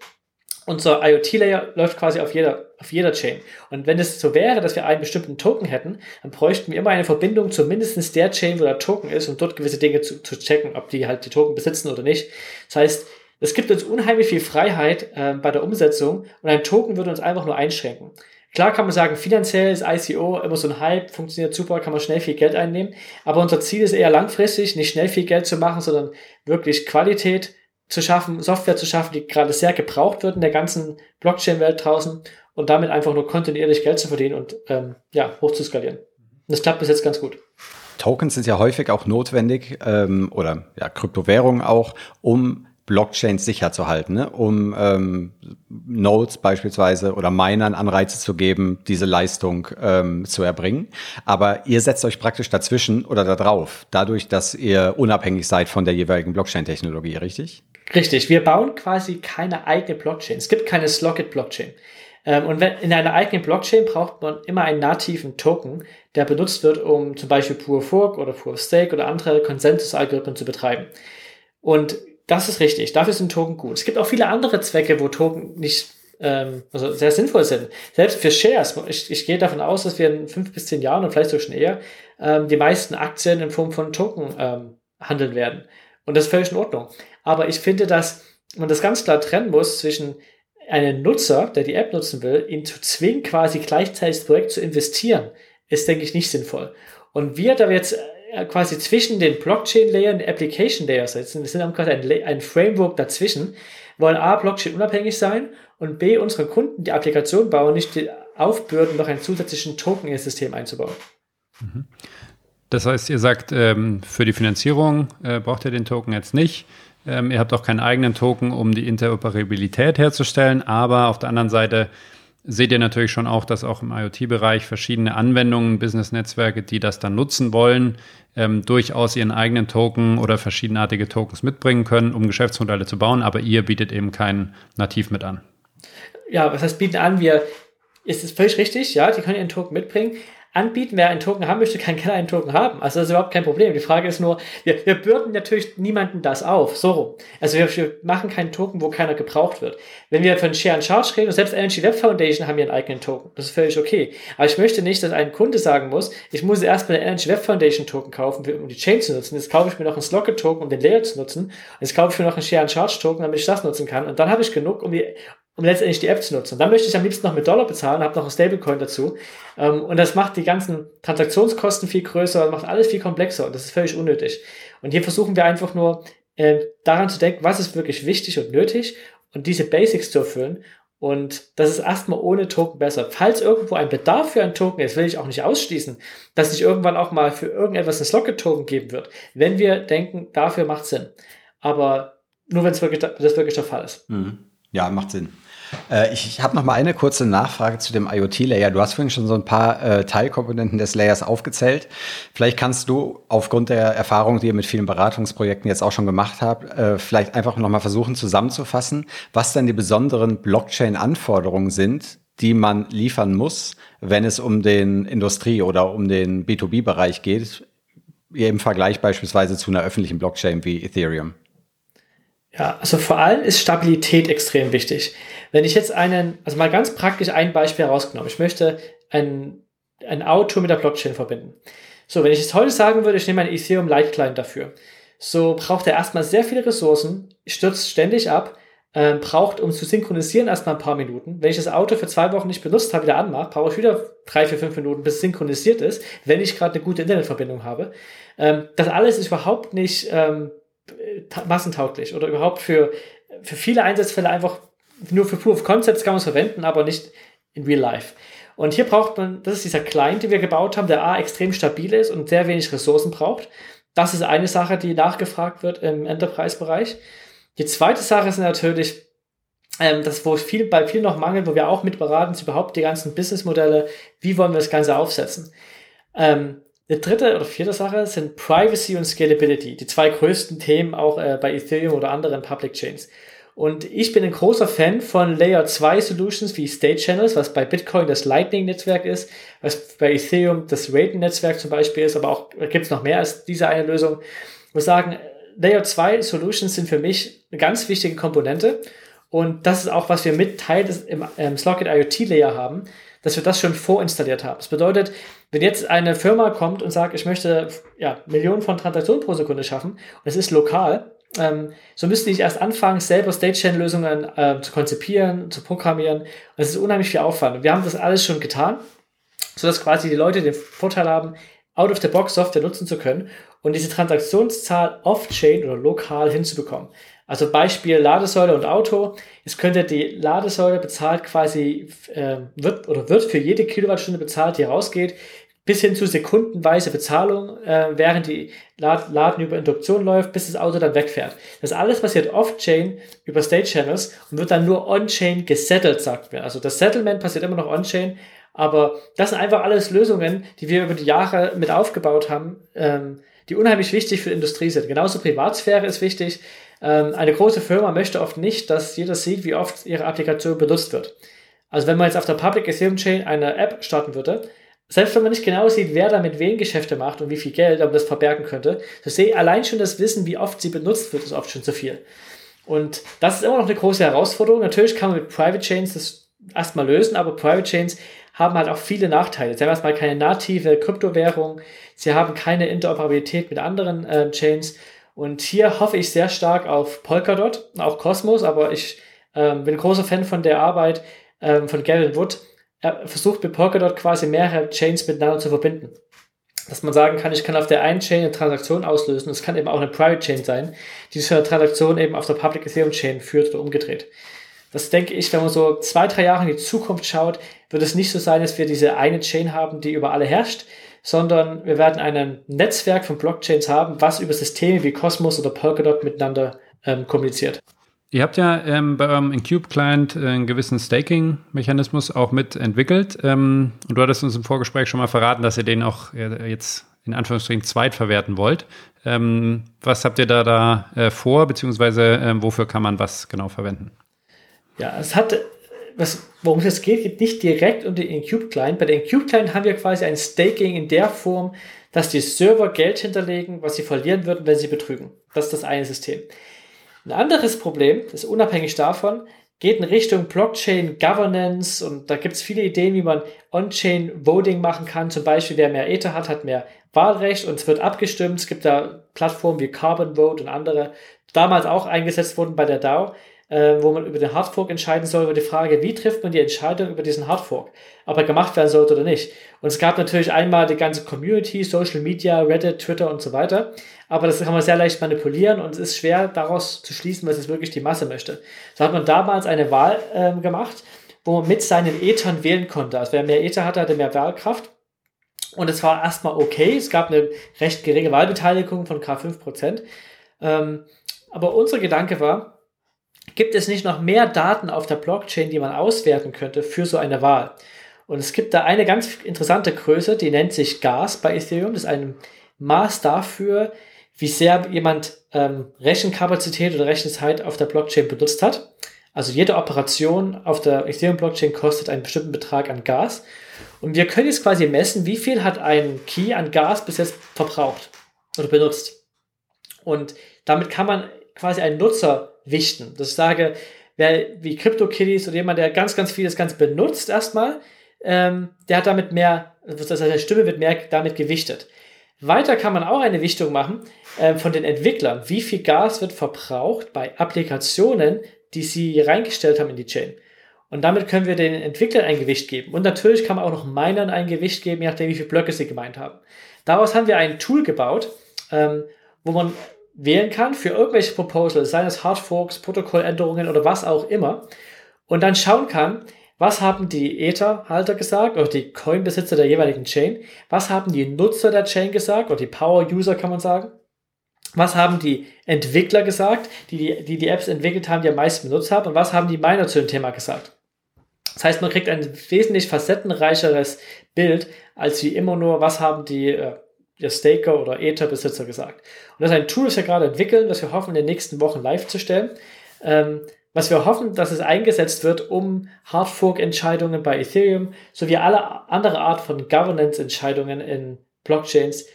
unser IoT-Layer läuft quasi auf jeder, auf jeder Chain. Und wenn es so wäre, dass wir einen bestimmten Token hätten, dann bräuchten wir immer eine Verbindung zu mindestens der Chain, wo der Token ist, um dort gewisse Dinge zu, zu checken, ob die halt die Token besitzen oder nicht. Das heißt, es gibt uns unheimlich viel Freiheit äh, bei der Umsetzung und ein Token würde uns einfach nur einschränken. Klar kann man sagen, finanziell ist ICO immer so ein Hype, funktioniert super, kann man schnell viel Geld einnehmen. Aber unser Ziel ist eher langfristig, nicht schnell viel Geld zu machen, sondern wirklich Qualität zu schaffen, Software zu schaffen, die gerade sehr gebraucht wird in der ganzen Blockchain-Welt draußen und damit einfach nur kontinuierlich Geld zu verdienen und ähm, ja, hoch zu skalieren. Das klappt bis jetzt ganz gut. Tokens sind ja häufig auch notwendig ähm, oder ja, Kryptowährungen auch, um Blockchains sicher zu halten, ne? um ähm, Nodes beispielsweise oder Minern Anreize zu geben, diese Leistung ähm, zu erbringen. Aber ihr setzt euch praktisch dazwischen oder da drauf, dadurch, dass ihr unabhängig seid von der jeweiligen Blockchain-Technologie, richtig? Richtig, wir bauen quasi keine eigene Blockchain. Es gibt keine Slockit-Blockchain. Ähm, und wenn, in einer eigenen Blockchain braucht man immer einen nativen Token, der benutzt wird, um zum Beispiel of Work oder of Stake oder andere Konsensus-Algorithmen zu betreiben. Und das ist richtig, dafür sind Token gut. Es gibt auch viele andere Zwecke, wo Token nicht ähm, also sehr sinnvoll sind. Selbst für Shares, ich, ich gehe davon aus, dass wir in fünf bis zehn Jahren und vielleicht sogar schon eher ähm, die meisten Aktien in Form von Token ähm, handeln werden. Und das ist völlig in Ordnung. Aber ich finde, dass man das ganz klar trennen muss zwischen einem Nutzer, der die App nutzen will, ihn zu zwingen, quasi gleichzeitig das Projekt zu investieren, ist, denke ich, nicht sinnvoll. Und wir, da wir jetzt quasi zwischen den Blockchain-Layer und Application-Layer sitzen, wir sind quasi ein, ein Framework dazwischen, wollen A, Blockchain unabhängig sein und B, unsere Kunden die Applikation bauen, nicht aufbürden, noch einen zusätzlichen Token in das System einzubauen. Mhm. Das heißt, ihr sagt, ähm, für die Finanzierung äh, braucht ihr den Token jetzt nicht. Ähm, ihr habt auch keinen eigenen Token, um die Interoperabilität herzustellen, aber auf der anderen Seite seht ihr natürlich schon auch, dass auch im IoT-Bereich verschiedene Anwendungen, Business-Netzwerke, die das dann nutzen wollen, ähm, durchaus ihren eigenen Token oder verschiedenartige Tokens mitbringen können, um Geschäftsmodelle zu bauen, aber ihr bietet eben keinen nativ mit an. Ja, was heißt bieten an? Wir, ist es völlig richtig, ja, die können ihren Token mitbringen, anbieten. Wer einen Token haben möchte, kann gerne einen Token haben. Also das ist überhaupt kein Problem. Die Frage ist nur, wir, wir bürden natürlich niemanden das auf. So rum. Also wir, wir machen keinen Token, wo keiner gebraucht wird. Wenn wir von Share and Charge reden, und selbst Energy Web Foundation haben ihren eigenen Token. Das ist völlig okay. Aber ich möchte nicht, dass ein Kunde sagen muss, ich muss erstmal den Energy Web Foundation Token kaufen, um die Chain zu nutzen. Jetzt kaufe ich mir noch einen Slocket Token, um den Layer zu nutzen. Jetzt kaufe ich mir noch einen Share and Charge Token, damit ich das nutzen kann. Und dann habe ich genug, um die um letztendlich die App zu nutzen. Und dann möchte ich am liebsten noch mit Dollar bezahlen, habe noch ein Stablecoin dazu. Ähm, und das macht die ganzen Transaktionskosten viel größer macht alles viel komplexer. Und das ist völlig unnötig. Und hier versuchen wir einfach nur äh, daran zu denken, was ist wirklich wichtig und nötig und diese Basics zu erfüllen. Und das ist erstmal ohne Token besser. Falls irgendwo ein Bedarf für einen Token ist, will ich auch nicht ausschließen, dass sich irgendwann auch mal für irgendetwas ein Slocket-Token geben wird, wenn wir denken, dafür macht Sinn. Aber nur wenn es wirklich, wirklich der Fall ist. Mhm. Ja, macht Sinn. Äh, ich ich habe noch mal eine kurze Nachfrage zu dem IoT-Layer. Du hast vorhin schon so ein paar äh, Teilkomponenten des Layers aufgezählt. Vielleicht kannst du aufgrund der Erfahrung, die ihr mit vielen Beratungsprojekten jetzt auch schon gemacht habt, äh, vielleicht einfach noch mal versuchen zusammenzufassen, was denn die besonderen Blockchain-Anforderungen sind, die man liefern muss, wenn es um den Industrie- oder um den B2B-Bereich geht, im Vergleich beispielsweise zu einer öffentlichen Blockchain wie Ethereum. Ja, also vor allem ist Stabilität extrem wichtig. Wenn ich jetzt einen, also mal ganz praktisch ein Beispiel herausgenommen, ich möchte ein, ein Auto mit der Blockchain verbinden. So, wenn ich jetzt heute sagen würde, ich nehme einen Ethereum Light Client dafür, so braucht er erstmal sehr viele Ressourcen, stürzt ständig ab, äh, braucht, um zu synchronisieren, erstmal ein paar Minuten. Wenn ich das Auto für zwei Wochen nicht benutzt habe, wieder anmache, brauche ich wieder drei, vier, fünf Minuten, bis es synchronisiert ist, wenn ich gerade eine gute Internetverbindung habe. Ähm, das alles ist überhaupt nicht ähm, massentauglich oder überhaupt für, für viele Einsatzfälle einfach nur für Proof of Concepts kann man es verwenden, aber nicht in Real Life. Und hier braucht man, das ist dieser Client, den wir gebaut haben, der A extrem stabil ist und sehr wenig Ressourcen braucht. Das ist eine Sache, die nachgefragt wird im Enterprise-Bereich. Die zweite Sache ist natürlich, ähm, das, wo viel, bei vielen noch mangelt, wo wir auch mit beraten, ist überhaupt die ganzen Businessmodelle, wie wollen wir das Ganze aufsetzen. Ähm, die dritte oder vierte Sache sind Privacy und Scalability, die zwei größten Themen auch äh, bei Ethereum oder anderen Public Chains. Und ich bin ein großer Fan von Layer 2 Solutions wie State Channels, was bei Bitcoin das Lightning-Netzwerk ist, was bei Ethereum das Raiden-Netzwerk zum Beispiel ist, aber auch gibt es noch mehr als diese eine Lösung. Ich muss sagen, Layer 2 Solutions sind für mich eine ganz wichtige Komponente. Und das ist auch, was wir mit Teil des im, ähm, Slockit IoT Layer haben, dass wir das schon vorinstalliert haben. Das bedeutet, wenn jetzt eine Firma kommt und sagt, ich möchte ja, Millionen von Transaktionen pro Sekunde schaffen und es ist lokal, ähm, so müsste ich erst anfangen, selber Stage-Chain-Lösungen äh, zu konzipieren, zu programmieren. Und es ist unheimlich viel Aufwand. Wir haben das alles schon getan, sodass quasi die Leute den Vorteil haben, out-of-the-box Software nutzen zu können und diese Transaktionszahl off-chain oder lokal hinzubekommen. Also Beispiel Ladesäule und Auto. Es könnte die Ladesäule bezahlt quasi, äh, wird oder wird für jede Kilowattstunde bezahlt, die rausgeht, bis hin zu sekundenweise Bezahlung, äh, während die Lad Laden über Induktion läuft, bis das Auto dann wegfährt. Das alles passiert off-chain über State Channels und wird dann nur on-chain gesettelt, sagt man. Also das Settlement passiert immer noch on-chain, aber das sind einfach alles Lösungen, die wir über die Jahre mit aufgebaut haben, ähm, die unheimlich wichtig für die Industrie sind. Genauso Privatsphäre ist wichtig. Ähm, eine große Firma möchte oft nicht, dass jeder sieht, wie oft ihre Applikation benutzt wird. Also wenn man jetzt auf der Public Ethereum Chain eine App starten würde, selbst wenn man nicht genau sieht, wer damit wen Geschäfte macht und wie viel Geld, aber das verbergen könnte, so sehe allein schon das Wissen, wie oft sie benutzt wird, ist oft schon zu viel. Und das ist immer noch eine große Herausforderung. Natürlich kann man mit Private Chains das erstmal lösen, aber Private Chains haben halt auch viele Nachteile. Sie haben erstmal keine native Kryptowährung, sie haben keine Interoperabilität mit anderen äh, Chains und hier hoffe ich sehr stark auf Polkadot, auch Cosmos, aber ich ähm, bin großer Fan von der Arbeit ähm, von Gavin Wood. Er versucht mit Polkadot quasi mehrere Chains miteinander zu verbinden. Dass man sagen kann, ich kann auf der einen Chain eine Transaktion auslösen. Es kann eben auch eine Private Chain sein, die diese Transaktion eben auf der Public Ethereum Chain führt oder umgedreht. Das denke ich, wenn man so zwei, drei Jahre in die Zukunft schaut, wird es nicht so sein, dass wir diese eine Chain haben, die über alle herrscht, sondern wir werden ein Netzwerk von Blockchains haben, was über Systeme wie Cosmos oder Polkadot miteinander ähm, kommuniziert. Ihr habt ja ähm, bei eurem Incube-Client äh, einen gewissen Staking-Mechanismus auch mitentwickelt. Ähm, und du hattest uns im Vorgespräch schon mal verraten, dass ihr den auch äh, jetzt in Anführungsstrichen zweit verwerten wollt. Ähm, was habt ihr da, da äh, vor, beziehungsweise ähm, wofür kann man was genau verwenden? Ja, es hat was, worum es geht, geht nicht direkt um den Incube-Client. Bei den Incube-Client haben wir quasi ein Staking in der Form, dass die Server Geld hinterlegen, was sie verlieren würden, wenn sie betrügen. Das ist das eine System. Ein anderes Problem, das ist unabhängig davon, geht in Richtung Blockchain Governance und da gibt es viele Ideen, wie man On-Chain Voting machen kann. Zum Beispiel, wer mehr Ether hat, hat mehr Wahlrecht und es wird abgestimmt. Es gibt da Plattformen wie Carbon Vote und andere, damals auch eingesetzt wurden bei der DAO äh, wo man über den Hardfork entscheiden soll, über die Frage, wie trifft man die Entscheidung über diesen Hardfork, ob er gemacht werden sollte oder nicht. Und es gab natürlich einmal die ganze Community, Social Media, Reddit, Twitter und so weiter, aber das kann man sehr leicht manipulieren und es ist schwer daraus zu schließen, was jetzt wirklich die Masse möchte. So hat man damals eine Wahl äh, gemacht, wo man mit seinen Ethern wählen konnte. Also wer mehr Ether hatte, hatte mehr Wahlkraft. Und es war erstmal okay. Es gab eine recht geringe Wahlbeteiligung von K5%. Ähm, aber unser Gedanke war, gibt es nicht noch mehr Daten auf der Blockchain, die man auswerten könnte für so eine Wahl. Und es gibt da eine ganz interessante Größe, die nennt sich Gas bei Ethereum. Das ist ein Maß dafür, wie sehr jemand ähm, Rechenkapazität oder Rechenzeit auf der Blockchain benutzt hat. Also jede Operation auf der Ethereum-Blockchain kostet einen bestimmten Betrag an Gas. Und wir können jetzt quasi messen, wie viel hat ein Key an Gas bis jetzt verbraucht oder benutzt. Und damit kann man quasi einen Nutzer wichten. Ich sage, wer wie CryptoKitties oder jemand, der ganz, ganz viel das Ganze benutzt erstmal, ähm, der hat damit mehr, das heißt, seine Stimme wird mehr damit gewichtet. Weiter kann man auch eine Wichtung machen äh, von den Entwicklern. Wie viel Gas wird verbraucht bei Applikationen, die sie reingestellt haben in die Chain? Und damit können wir den Entwicklern ein Gewicht geben. Und natürlich kann man auch noch Minern ein Gewicht geben, je nachdem, wie viele Blöcke sie gemeint haben. Daraus haben wir ein Tool gebaut, ähm, wo man wählen kann für irgendwelche Proposals, seien es Hardforks, Protokolländerungen oder was auch immer, und dann schauen kann, Was haben die Ether-Halter gesagt oder die Coin-Besitzer der jeweiligen Chain? Was haben die Nutzer der Chain gesagt oder die Power-User kann man sagen? Was haben die Entwickler gesagt, die die, die die Apps entwickelt haben, die am meisten benutzt haben? Und was haben die Miner zu dem Thema gesagt? Das heißt, man kriegt ein wesentlich facettenreicheres Bild, als wie immer nur, was haben die äh, der Staker oder Ether-Besitzer gesagt. Und das ist ein Tool, das wir gerade entwickeln, das wir hoffen, in den nächsten Wochen live zu stellen. Ähm, was wir hoffen, dass es eingesetzt wird, um Hardfork-Entscheidungen bei Ethereum sowie alle andere Art von Governance-Entscheidungen in Blockchains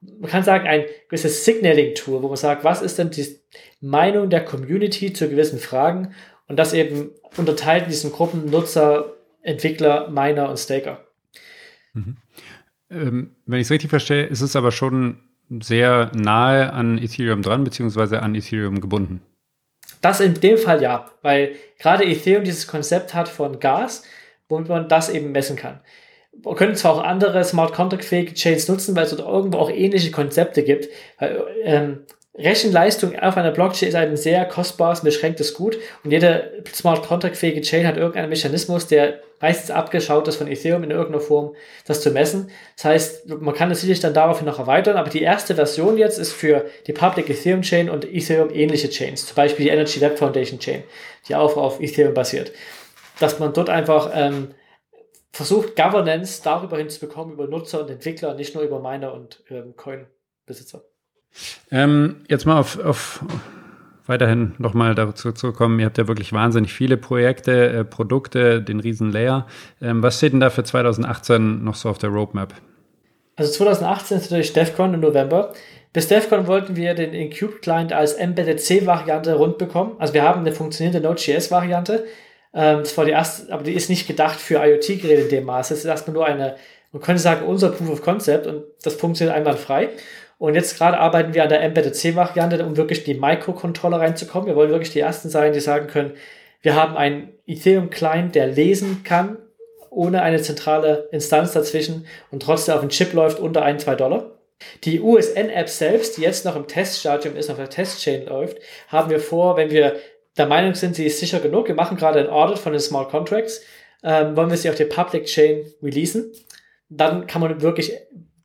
man kann sagen, ein gewisses Signaling-Tool, wo man sagt, was ist denn die Meinung der Community zu gewissen Fragen und das eben unterteilt in diesen Gruppen Nutzer, Entwickler, Miner und Staker. Mhm. Ähm, wenn ich es richtig verstehe, ist es aber schon sehr nahe an Ethereum dran, beziehungsweise an Ethereum gebunden. Das in dem Fall ja, weil gerade Ethereum dieses Konzept hat von Gas, womit man das eben messen kann. Wir können zwar auch andere Smart Contract fähige Chains nutzen, weil es dort irgendwo auch ähnliche Konzepte gibt. Weil, ähm, Rechenleistung auf einer Blockchain ist ein sehr kostbares, beschränktes Gut und jede Smart Contract fähige Chain hat irgendeinen Mechanismus, der meistens abgeschaut ist von Ethereum in irgendeiner Form, das zu messen. Das heißt, man kann es sicherlich dann daraufhin noch erweitern, aber die erste Version jetzt ist für die Public Ethereum Chain und Ethereum ähnliche Chains, zum Beispiel die Energy Web Foundation Chain, die auch auf Ethereum basiert. Dass man dort einfach ähm, versucht, Governance darüber hinzubekommen, über Nutzer und Entwickler, nicht nur über Miner und ähm, Coin-Besitzer. Ähm, jetzt mal auf, auf weiterhin nochmal dazu zu kommen. Ihr habt ja wirklich wahnsinnig viele Projekte, äh, Produkte, den riesen Layer. Ähm, was steht denn da für 2018 noch so auf der Roadmap? Also 2018 ist natürlich DEFCON im November. Bis DEFCON wollten wir den Incube Client als Embedded C-Variante rund bekommen. Also wir haben eine funktionierende Node.js-Variante. Ähm, das war die erste, aber die ist nicht gedacht für IoT-Geräte in dem Maße. Es ist erstmal nur eine, man könnte sagen, unser Proof of Concept und das funktioniert einwandfrei. Und jetzt gerade arbeiten wir an der Embedded C-Variante, um wirklich die Microcontroller reinzukommen. Wir wollen wirklich die ersten sein, die sagen können, wir haben einen Ethereum-Client, der lesen kann, ohne eine zentrale Instanz dazwischen und trotzdem auf dem Chip läuft unter 1, 2 Dollar. Die USN-App selbst, die jetzt noch im Teststadium ist, auf der Testchain läuft, haben wir vor, wenn wir der Meinung sind, sie ist sicher genug, wir machen gerade ein Audit von den Smart Contracts, ähm, wollen wir sie auf der Public Chain releasen. Dann kann man wirklich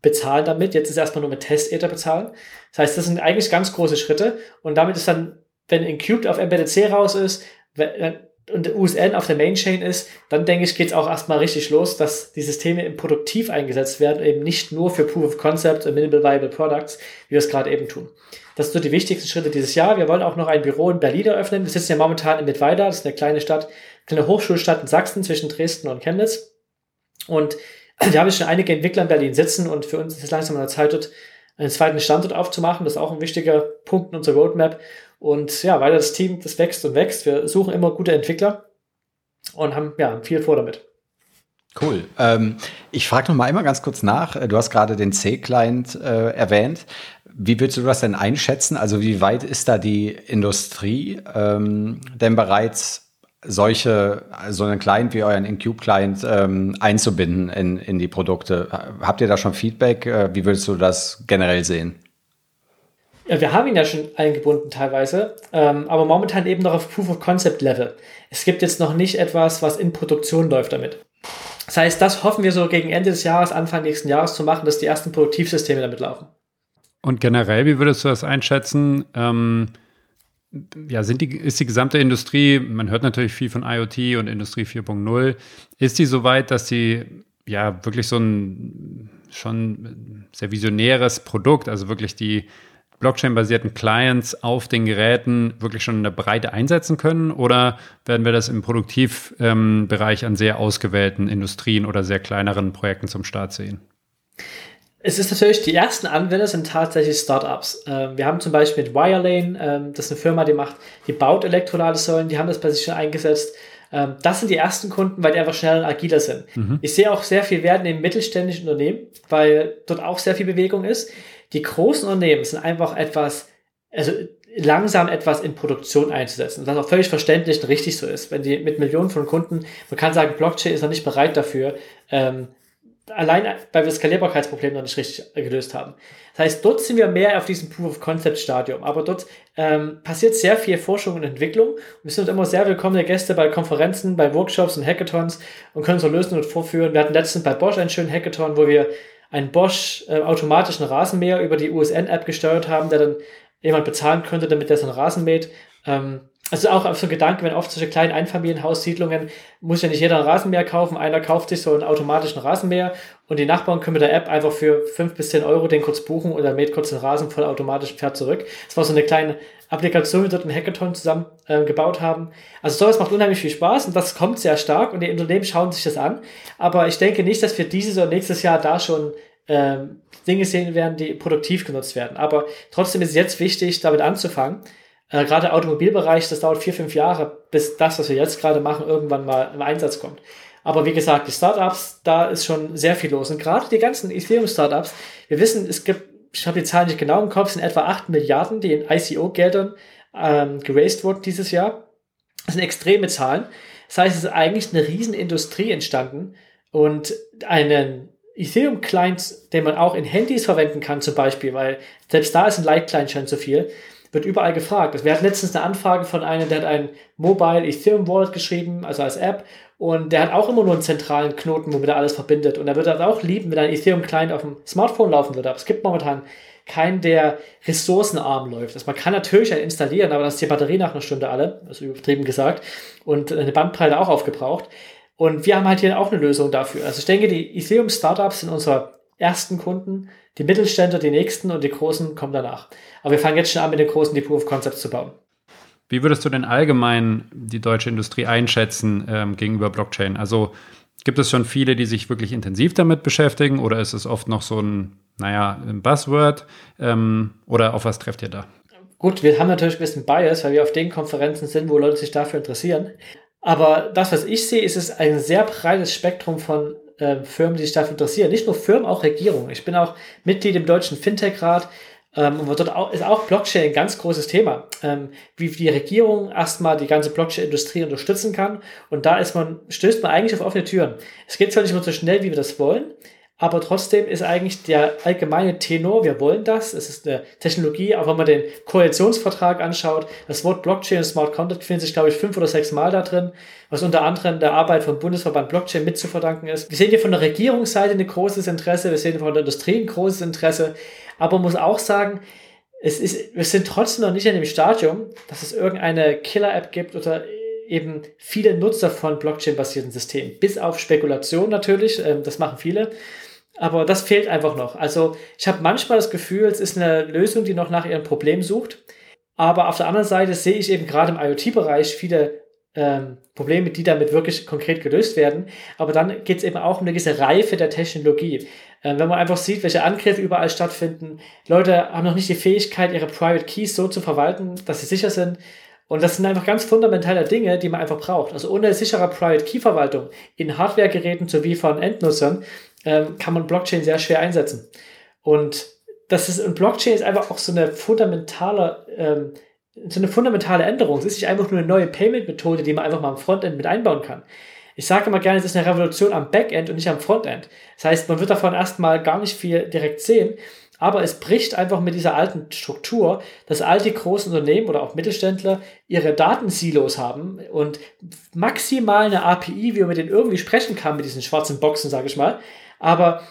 bezahlen damit. Jetzt ist erstmal nur mit Test-Ether bezahlen. Das heißt, das sind eigentlich ganz große Schritte. Und damit ist dann, wenn Incubed auf Embedded C raus ist wenn, und USN auf der Main Chain ist, dann denke ich, geht es auch erstmal richtig los, dass die Systeme im Produktiv eingesetzt werden, eben nicht nur für Proof of Concept und Minimal Viable Products, wie wir es gerade eben tun. Das sind so die wichtigsten Schritte dieses Jahr. Wir wollen auch noch ein Büro in Berlin eröffnen. Wir sitzen ja momentan in Mittweida, das ist eine kleine Stadt, kleine Hochschulstadt in Sachsen zwischen Dresden und Chemnitz. Und wir haben schon einige Entwickler in Berlin sitzen und für uns ist es langsam an der Zeit, dort einen zweiten Standort aufzumachen. Das ist auch ein wichtiger Punkt in unserer Roadmap. Und ja, weiter das Team, das wächst und wächst. Wir suchen immer gute Entwickler und haben ja viel vor damit. Cool. Ähm, ich frage noch mal einmal ganz kurz nach. Du hast gerade den C-Client äh, erwähnt. Wie würdest du das denn einschätzen? Also wie weit ist da die Industrie ähm, denn bereits solche, so einen Client wie euren Incube-Client ähm, einzubinden in, in die Produkte. Habt ihr da schon Feedback? Äh, wie würdest du das generell sehen? Ja, wir haben ihn ja schon eingebunden teilweise, ähm, aber momentan eben noch auf Proof of Concept Level. Es gibt jetzt noch nicht etwas, was in Produktion läuft damit. Das heißt, das hoffen wir so gegen Ende des Jahres, Anfang nächsten Jahres zu machen, dass die ersten Produktivsysteme damit laufen. Und generell, wie würdest du das einschätzen? Ähm, ja, sind die, ist die gesamte Industrie, man hört natürlich viel von IoT und Industrie 4.0, ist die so weit, dass sie ja wirklich so ein schon sehr visionäres Produkt, also wirklich die Blockchain-basierten Clients auf den Geräten wirklich schon in der Breite einsetzen können? Oder werden wir das im Produktivbereich an sehr ausgewählten Industrien oder sehr kleineren Projekten zum Start sehen? Es ist natürlich, die ersten Anwender sind tatsächlich Startups. Ähm, wir haben zum Beispiel mit Wirelane, ähm, das ist eine Firma, die macht, die baut Elektroladesäulen, die haben das bei sich schon eingesetzt. Ähm, das sind die ersten Kunden, weil die einfach schneller und agiler sind. Mhm. Ich sehe auch sehr viel Wert in mittelständischen Unternehmen, weil dort auch sehr viel Bewegung ist. Die großen Unternehmen sind einfach etwas, also langsam etwas in Produktion einzusetzen. Was auch völlig verständlich und richtig so ist. Wenn die mit Millionen von Kunden, man kann sagen, Blockchain ist noch nicht bereit dafür, ähm, allein, weil wir das Skalierbarkeitsproblem noch nicht richtig gelöst haben. Das heißt, dort sind wir mehr auf diesem Proof-of-Concept-Stadium, aber dort ähm, passiert sehr viel Forschung und Entwicklung. Und wir sind immer sehr willkommene Gäste bei Konferenzen, bei Workshops und Hackathons und können so Lösungen vorführen. Wir hatten letztens bei Bosch einen schönen Hackathon, wo wir einen Bosch äh, automatischen Rasenmäher über die USN-App gesteuert haben, der dann jemand bezahlen könnte, damit der so einen Rasen mäht. Ähm, also auch so ein Gedanke, wenn oft solche kleinen Einfamilienhaussiedlungen, muss ja nicht jeder einen Rasenmäher kaufen. Einer kauft sich so einen automatischen Rasenmäher und die Nachbarn können mit der App einfach für fünf bis zehn Euro den kurz buchen oder mäht kurz den Rasen voll automatisch fährt zurück. Das war so eine kleine Applikation, die wir dort im Hackathon zusammen äh, gebaut haben. Also sowas macht unheimlich viel Spaß und das kommt sehr stark und die Unternehmen schauen sich das an. Aber ich denke nicht, dass wir dieses oder nächstes Jahr da schon ähm, Dinge sehen werden, die produktiv genutzt werden. Aber trotzdem ist es jetzt wichtig, damit anzufangen äh, gerade Automobilbereich, das dauert vier, fünf Jahre, bis das, was wir jetzt gerade machen, irgendwann mal im Einsatz kommt. Aber wie gesagt, die Startups, da ist schon sehr viel los. Und gerade die ganzen Ethereum-Startups, wir wissen, es gibt, ich habe die Zahlen nicht genau im Kopf, sind etwa 8 Milliarden, die in ICO-Geldern ähm, geraced wurden dieses Jahr. Das sind extreme Zahlen. Das heißt, es ist eigentlich eine Riesenindustrie entstanden und einen Ethereum-Client, den man auch in Handys verwenden kann zum Beispiel, weil selbst da ist ein Light-Client schon zu viel, wird überall gefragt. Wir hatten letztens eine Anfrage von einem, der hat ein Mobile Ethereum Wallet geschrieben, also als App, und der hat auch immer nur einen zentralen Knoten, womit er alles verbindet. Und er würde das auch lieben, wenn ein Ethereum Client auf dem Smartphone laufen würde. Aber es gibt momentan keinen, der ressourcenarm läuft. Also man kann natürlich einen installieren, aber dann ist die Batterie nach einer Stunde alle, also übertrieben gesagt, und eine Bandbreite auch aufgebraucht. Und wir haben halt hier auch eine Lösung dafür. Also ich denke, die Ethereum Startups sind unsere ersten Kunden, die Mittelständler die nächsten und die großen kommen danach. Aber wir fangen jetzt schon an, mit den großen die Proof of Concepts zu bauen. Wie würdest du denn allgemein die deutsche Industrie einschätzen ähm, gegenüber Blockchain? Also gibt es schon viele, die sich wirklich intensiv damit beschäftigen oder ist es oft noch so ein, naja, ein Buzzword? Ähm, oder auf was trefft ihr da? Gut, wir haben natürlich ein bisschen Bias, weil wir auf den Konferenzen sind, wo Leute sich dafür interessieren. Aber das, was ich sehe, ist es ein sehr breites Spektrum von äh, Firmen, die sich dafür interessieren. Nicht nur Firmen, auch Regierungen. Ich bin auch Mitglied im Deutschen Fintech-Rat ähm, und dort auch, ist auch Blockchain ein ganz großes Thema, ähm, wie die Regierung erstmal die ganze Blockchain-Industrie unterstützen kann. Und da ist man, stößt man eigentlich auf offene Türen. Es geht zwar nicht immer so schnell, wie wir das wollen, aber trotzdem ist eigentlich der allgemeine Tenor, wir wollen das, es ist eine Technologie, auch wenn man den Koalitionsvertrag anschaut, das Wort Blockchain und Smart Contract findet sich, glaube ich, fünf oder sechs Mal da drin, was unter anderem der Arbeit vom Bundesverband Blockchain mit zu verdanken ist. Wir sehen hier von der Regierungsseite ein großes Interesse, wir sehen von der Industrie ein großes Interesse, aber man muss auch sagen, es ist, wir sind trotzdem noch nicht in dem Stadium, dass es irgendeine Killer-App gibt oder eben viele Nutzer von Blockchain-basierten Systemen. Bis auf Spekulation natürlich, ähm, das machen viele. Aber das fehlt einfach noch. Also ich habe manchmal das Gefühl, es ist eine Lösung, die noch nach ihrem Problem sucht. Aber auf der anderen Seite sehe ich eben gerade im IoT-Bereich viele ähm, Probleme, die damit wirklich konkret gelöst werden. Aber dann geht es eben auch um eine gewisse Reife der Technologie. Ähm, wenn man einfach sieht, welche Angriffe überall stattfinden, Leute haben noch nicht die Fähigkeit, ihre Private Keys so zu verwalten, dass sie sicher sind. Und das sind einfach ganz fundamentale Dinge, die man einfach braucht. Also ohne sichere Private Key Verwaltung in Hardwaregeräten sowie von Endnutzern ähm, kann man Blockchain sehr schwer einsetzen. Und das ist, und Blockchain ist einfach auch so eine fundamentale, ähm, so eine fundamentale Änderung. Es ist nicht einfach nur eine neue Payment-Methode, die man einfach mal am Frontend mit einbauen kann. Ich sage immer gerne, es ist eine Revolution am Backend und nicht am Frontend. Das heißt, man wird davon erstmal gar nicht viel direkt sehen, aber es bricht einfach mit dieser alten Struktur, dass all die großen Unternehmen oder auch Mittelständler ihre Datensilos haben und maximal eine API, wie man mit denen irgendwie sprechen kann, mit diesen schwarzen Boxen, sage ich mal, aber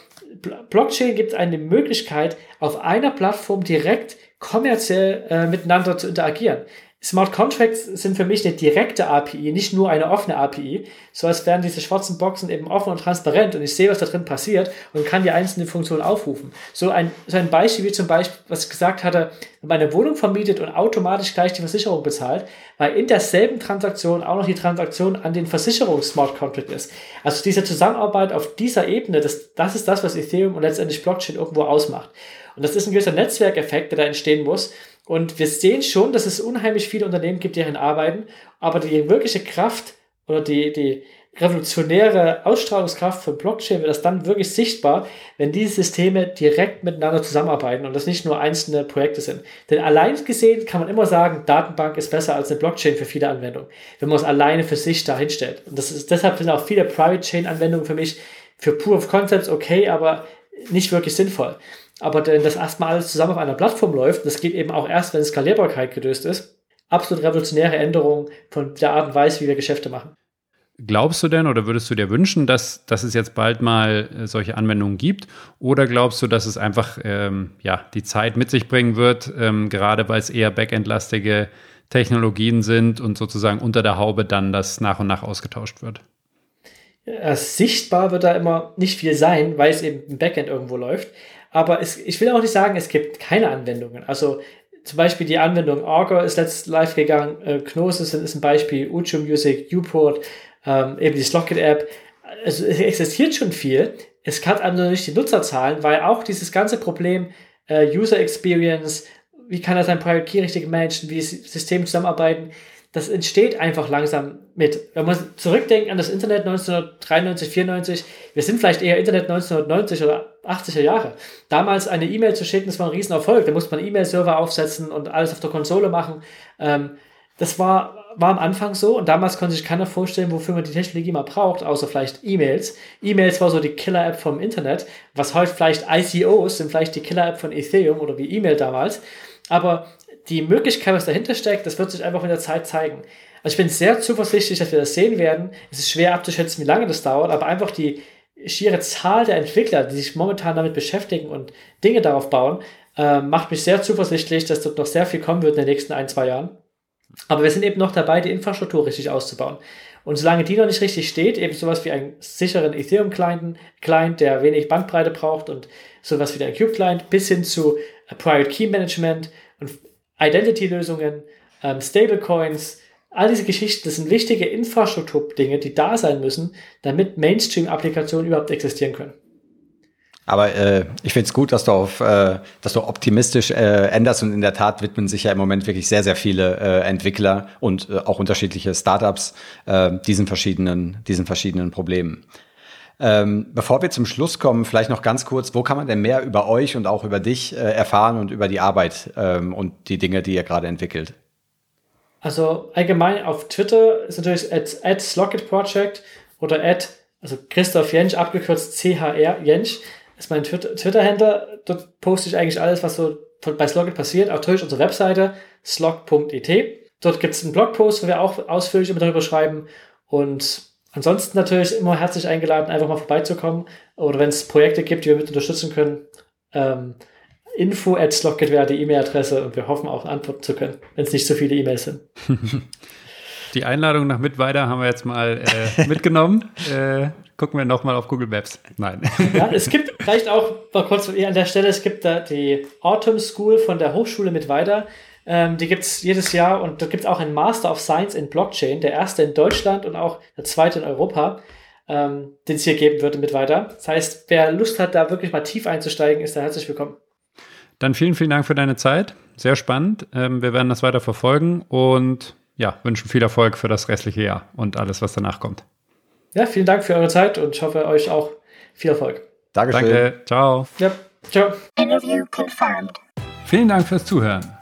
Blockchain gibt eine Möglichkeit, auf einer Plattform direkt kommerziell äh, miteinander zu interagieren. Smart Contracts sind für mich eine direkte API, nicht nur eine offene API, so als wären diese schwarzen Boxen eben offen und transparent und ich sehe, was da drin passiert und kann die einzelnen Funktionen aufrufen. So ein, so ein Beispiel wie zum Beispiel, was ich gesagt hatte, wenn man eine Wohnung vermietet und automatisch gleich die Versicherung bezahlt, weil in derselben Transaktion auch noch die Transaktion an den Versicherungs-Smart Contract ist. Also diese Zusammenarbeit auf dieser Ebene, das, das ist das, was Ethereum und letztendlich Blockchain irgendwo ausmacht. Und das ist ein gewisser Netzwerkeffekt, der da entstehen muss, und wir sehen schon, dass es unheimlich viele Unternehmen gibt, die darin arbeiten, aber die wirkliche Kraft oder die, die revolutionäre Ausstrahlungskraft von Blockchain wird das dann wirklich sichtbar, wenn diese Systeme direkt miteinander zusammenarbeiten und das nicht nur einzelne Projekte sind. Denn allein gesehen kann man immer sagen, Datenbank ist besser als eine Blockchain für viele Anwendungen, wenn man es alleine für sich dahinstellt. Und das ist, deshalb sind auch viele Private Chain Anwendungen für mich für Proof of Concepts okay, aber nicht wirklich sinnvoll. Aber wenn das erstmal alles zusammen auf einer Plattform läuft, das geht eben auch erst, wenn Skalierbarkeit gelöst ist, absolut revolutionäre Änderung von der Art und Weise, wie wir Geschäfte machen. Glaubst du denn oder würdest du dir wünschen, dass, dass es jetzt bald mal äh, solche Anwendungen gibt? Oder glaubst du, dass es einfach ähm, ja, die Zeit mit sich bringen wird, ähm, gerade weil es eher backendlastige Technologien sind und sozusagen unter der Haube dann das nach und nach ausgetauscht wird? Ja, sichtbar wird da immer nicht viel sein, weil es eben im Backend irgendwo läuft. Aber es, ich will auch nicht sagen, es gibt keine Anwendungen. Also zum Beispiel die Anwendung Augur ist letzt live gegangen, äh, Gnosis ist ein Beispiel, Ucho Music, Uport, ähm, eben die Slockit-App. Also es existiert schon viel. Es hat also nicht die Nutzerzahlen, weil auch dieses ganze Problem äh, User Experience, wie kann er sein Private Key richtig managen, wie Systeme zusammenarbeiten, das entsteht einfach langsam mit. Wenn man zurückdenkt an das Internet 1993, 94, wir sind vielleicht eher Internet 1990 oder 80er Jahre. Damals eine E-Mail zu schicken, das war ein Riesenerfolg. Da musste man E-Mail-Server aufsetzen und alles auf der Konsole machen. Ähm, das war, war am Anfang so und damals konnte sich keiner vorstellen, wofür man die Technologie mal braucht, außer vielleicht E-Mails. E-Mails war so die Killer-App vom Internet, was heute vielleicht ICOs sind, vielleicht die Killer-App von Ethereum oder wie E-Mail damals. Aber die Möglichkeit, was dahinter steckt, das wird sich einfach mit der Zeit zeigen. Also ich bin sehr zuversichtlich, dass wir das sehen werden. Es ist schwer abzuschätzen, wie lange das dauert, aber einfach die schiere Zahl der Entwickler, die sich momentan damit beschäftigen und Dinge darauf bauen, äh, macht mich sehr zuversichtlich, dass dort noch sehr viel kommen wird in den nächsten ein, zwei Jahren. Aber wir sind eben noch dabei, die Infrastruktur richtig auszubauen. Und solange die noch nicht richtig steht, eben sowas wie einen sicheren Ethereum-Client, Client, der wenig Bandbreite braucht und sowas wie der Cube-Client, bis hin zu Private Key Management und Identity-Lösungen, ähm, Stablecoins, all diese Geschichten, das sind wichtige Infrastrukturdinge, die da sein müssen, damit Mainstream-Applikationen überhaupt existieren können. Aber äh, ich finde es gut, dass du auf, äh, dass du optimistisch äh, änderst und in der Tat widmen sich ja im Moment wirklich sehr, sehr viele äh, Entwickler und äh, auch unterschiedliche Startups äh, diesen verschiedenen, diesen verschiedenen Problemen. Ähm, bevor wir zum Schluss kommen, vielleicht noch ganz kurz, wo kann man denn mehr über euch und auch über dich äh, erfahren und über die Arbeit ähm, und die Dinge, die ihr gerade entwickelt? Also allgemein auf Twitter ist natürlich at, at Slocket Project oder at, also Christoph Jensch, abgekürzt CHR Jensch, ist mein Twitter-Händler. Dort poste ich eigentlich alles, was so bei Slocket passiert. Auch natürlich unsere Webseite slog.et. Dort gibt es einen Blogpost, wo wir auch ausführlich darüber schreiben und Ansonsten natürlich immer herzlich eingeladen, einfach mal vorbeizukommen. Oder wenn es Projekte gibt, die wir mit unterstützen können, ähm, info at Slockit wäre die E-Mail-Adresse und wir hoffen auch antworten zu können, wenn es nicht so viele E-Mails sind. [LAUGHS] Die Einladung nach Mitweiter haben wir jetzt mal äh, mitgenommen. [LAUGHS] äh, gucken wir nochmal auf Google Maps. Nein. [LAUGHS] Ja, es gibt vielleicht auch mal kurz an der Stelle, es gibt da die Autumn School von der Hochschule Mitweiter. Ähm, die gibt es jedes Jahr und da gibt es auch einen Master of Science in Blockchain, der erste in Deutschland und auch der zweite in Europa, ähm, den es hier geben würde mit weiter. Das heißt, wer Lust hat, da wirklich mal tief einzusteigen, ist da herzlich willkommen. Dann vielen, vielen Dank für deine Zeit. Sehr spannend. Ähm, wir werden das weiter verfolgen und ja, wünschen viel Erfolg für das restliche Jahr und alles, was danach kommt. Ja, vielen Dank für eure Zeit und ich hoffe euch auch viel Erfolg. Dankeschön. Danke. Ciao. Ja, ciao. Interview confirmed. Vielen Dank fürs Zuhören.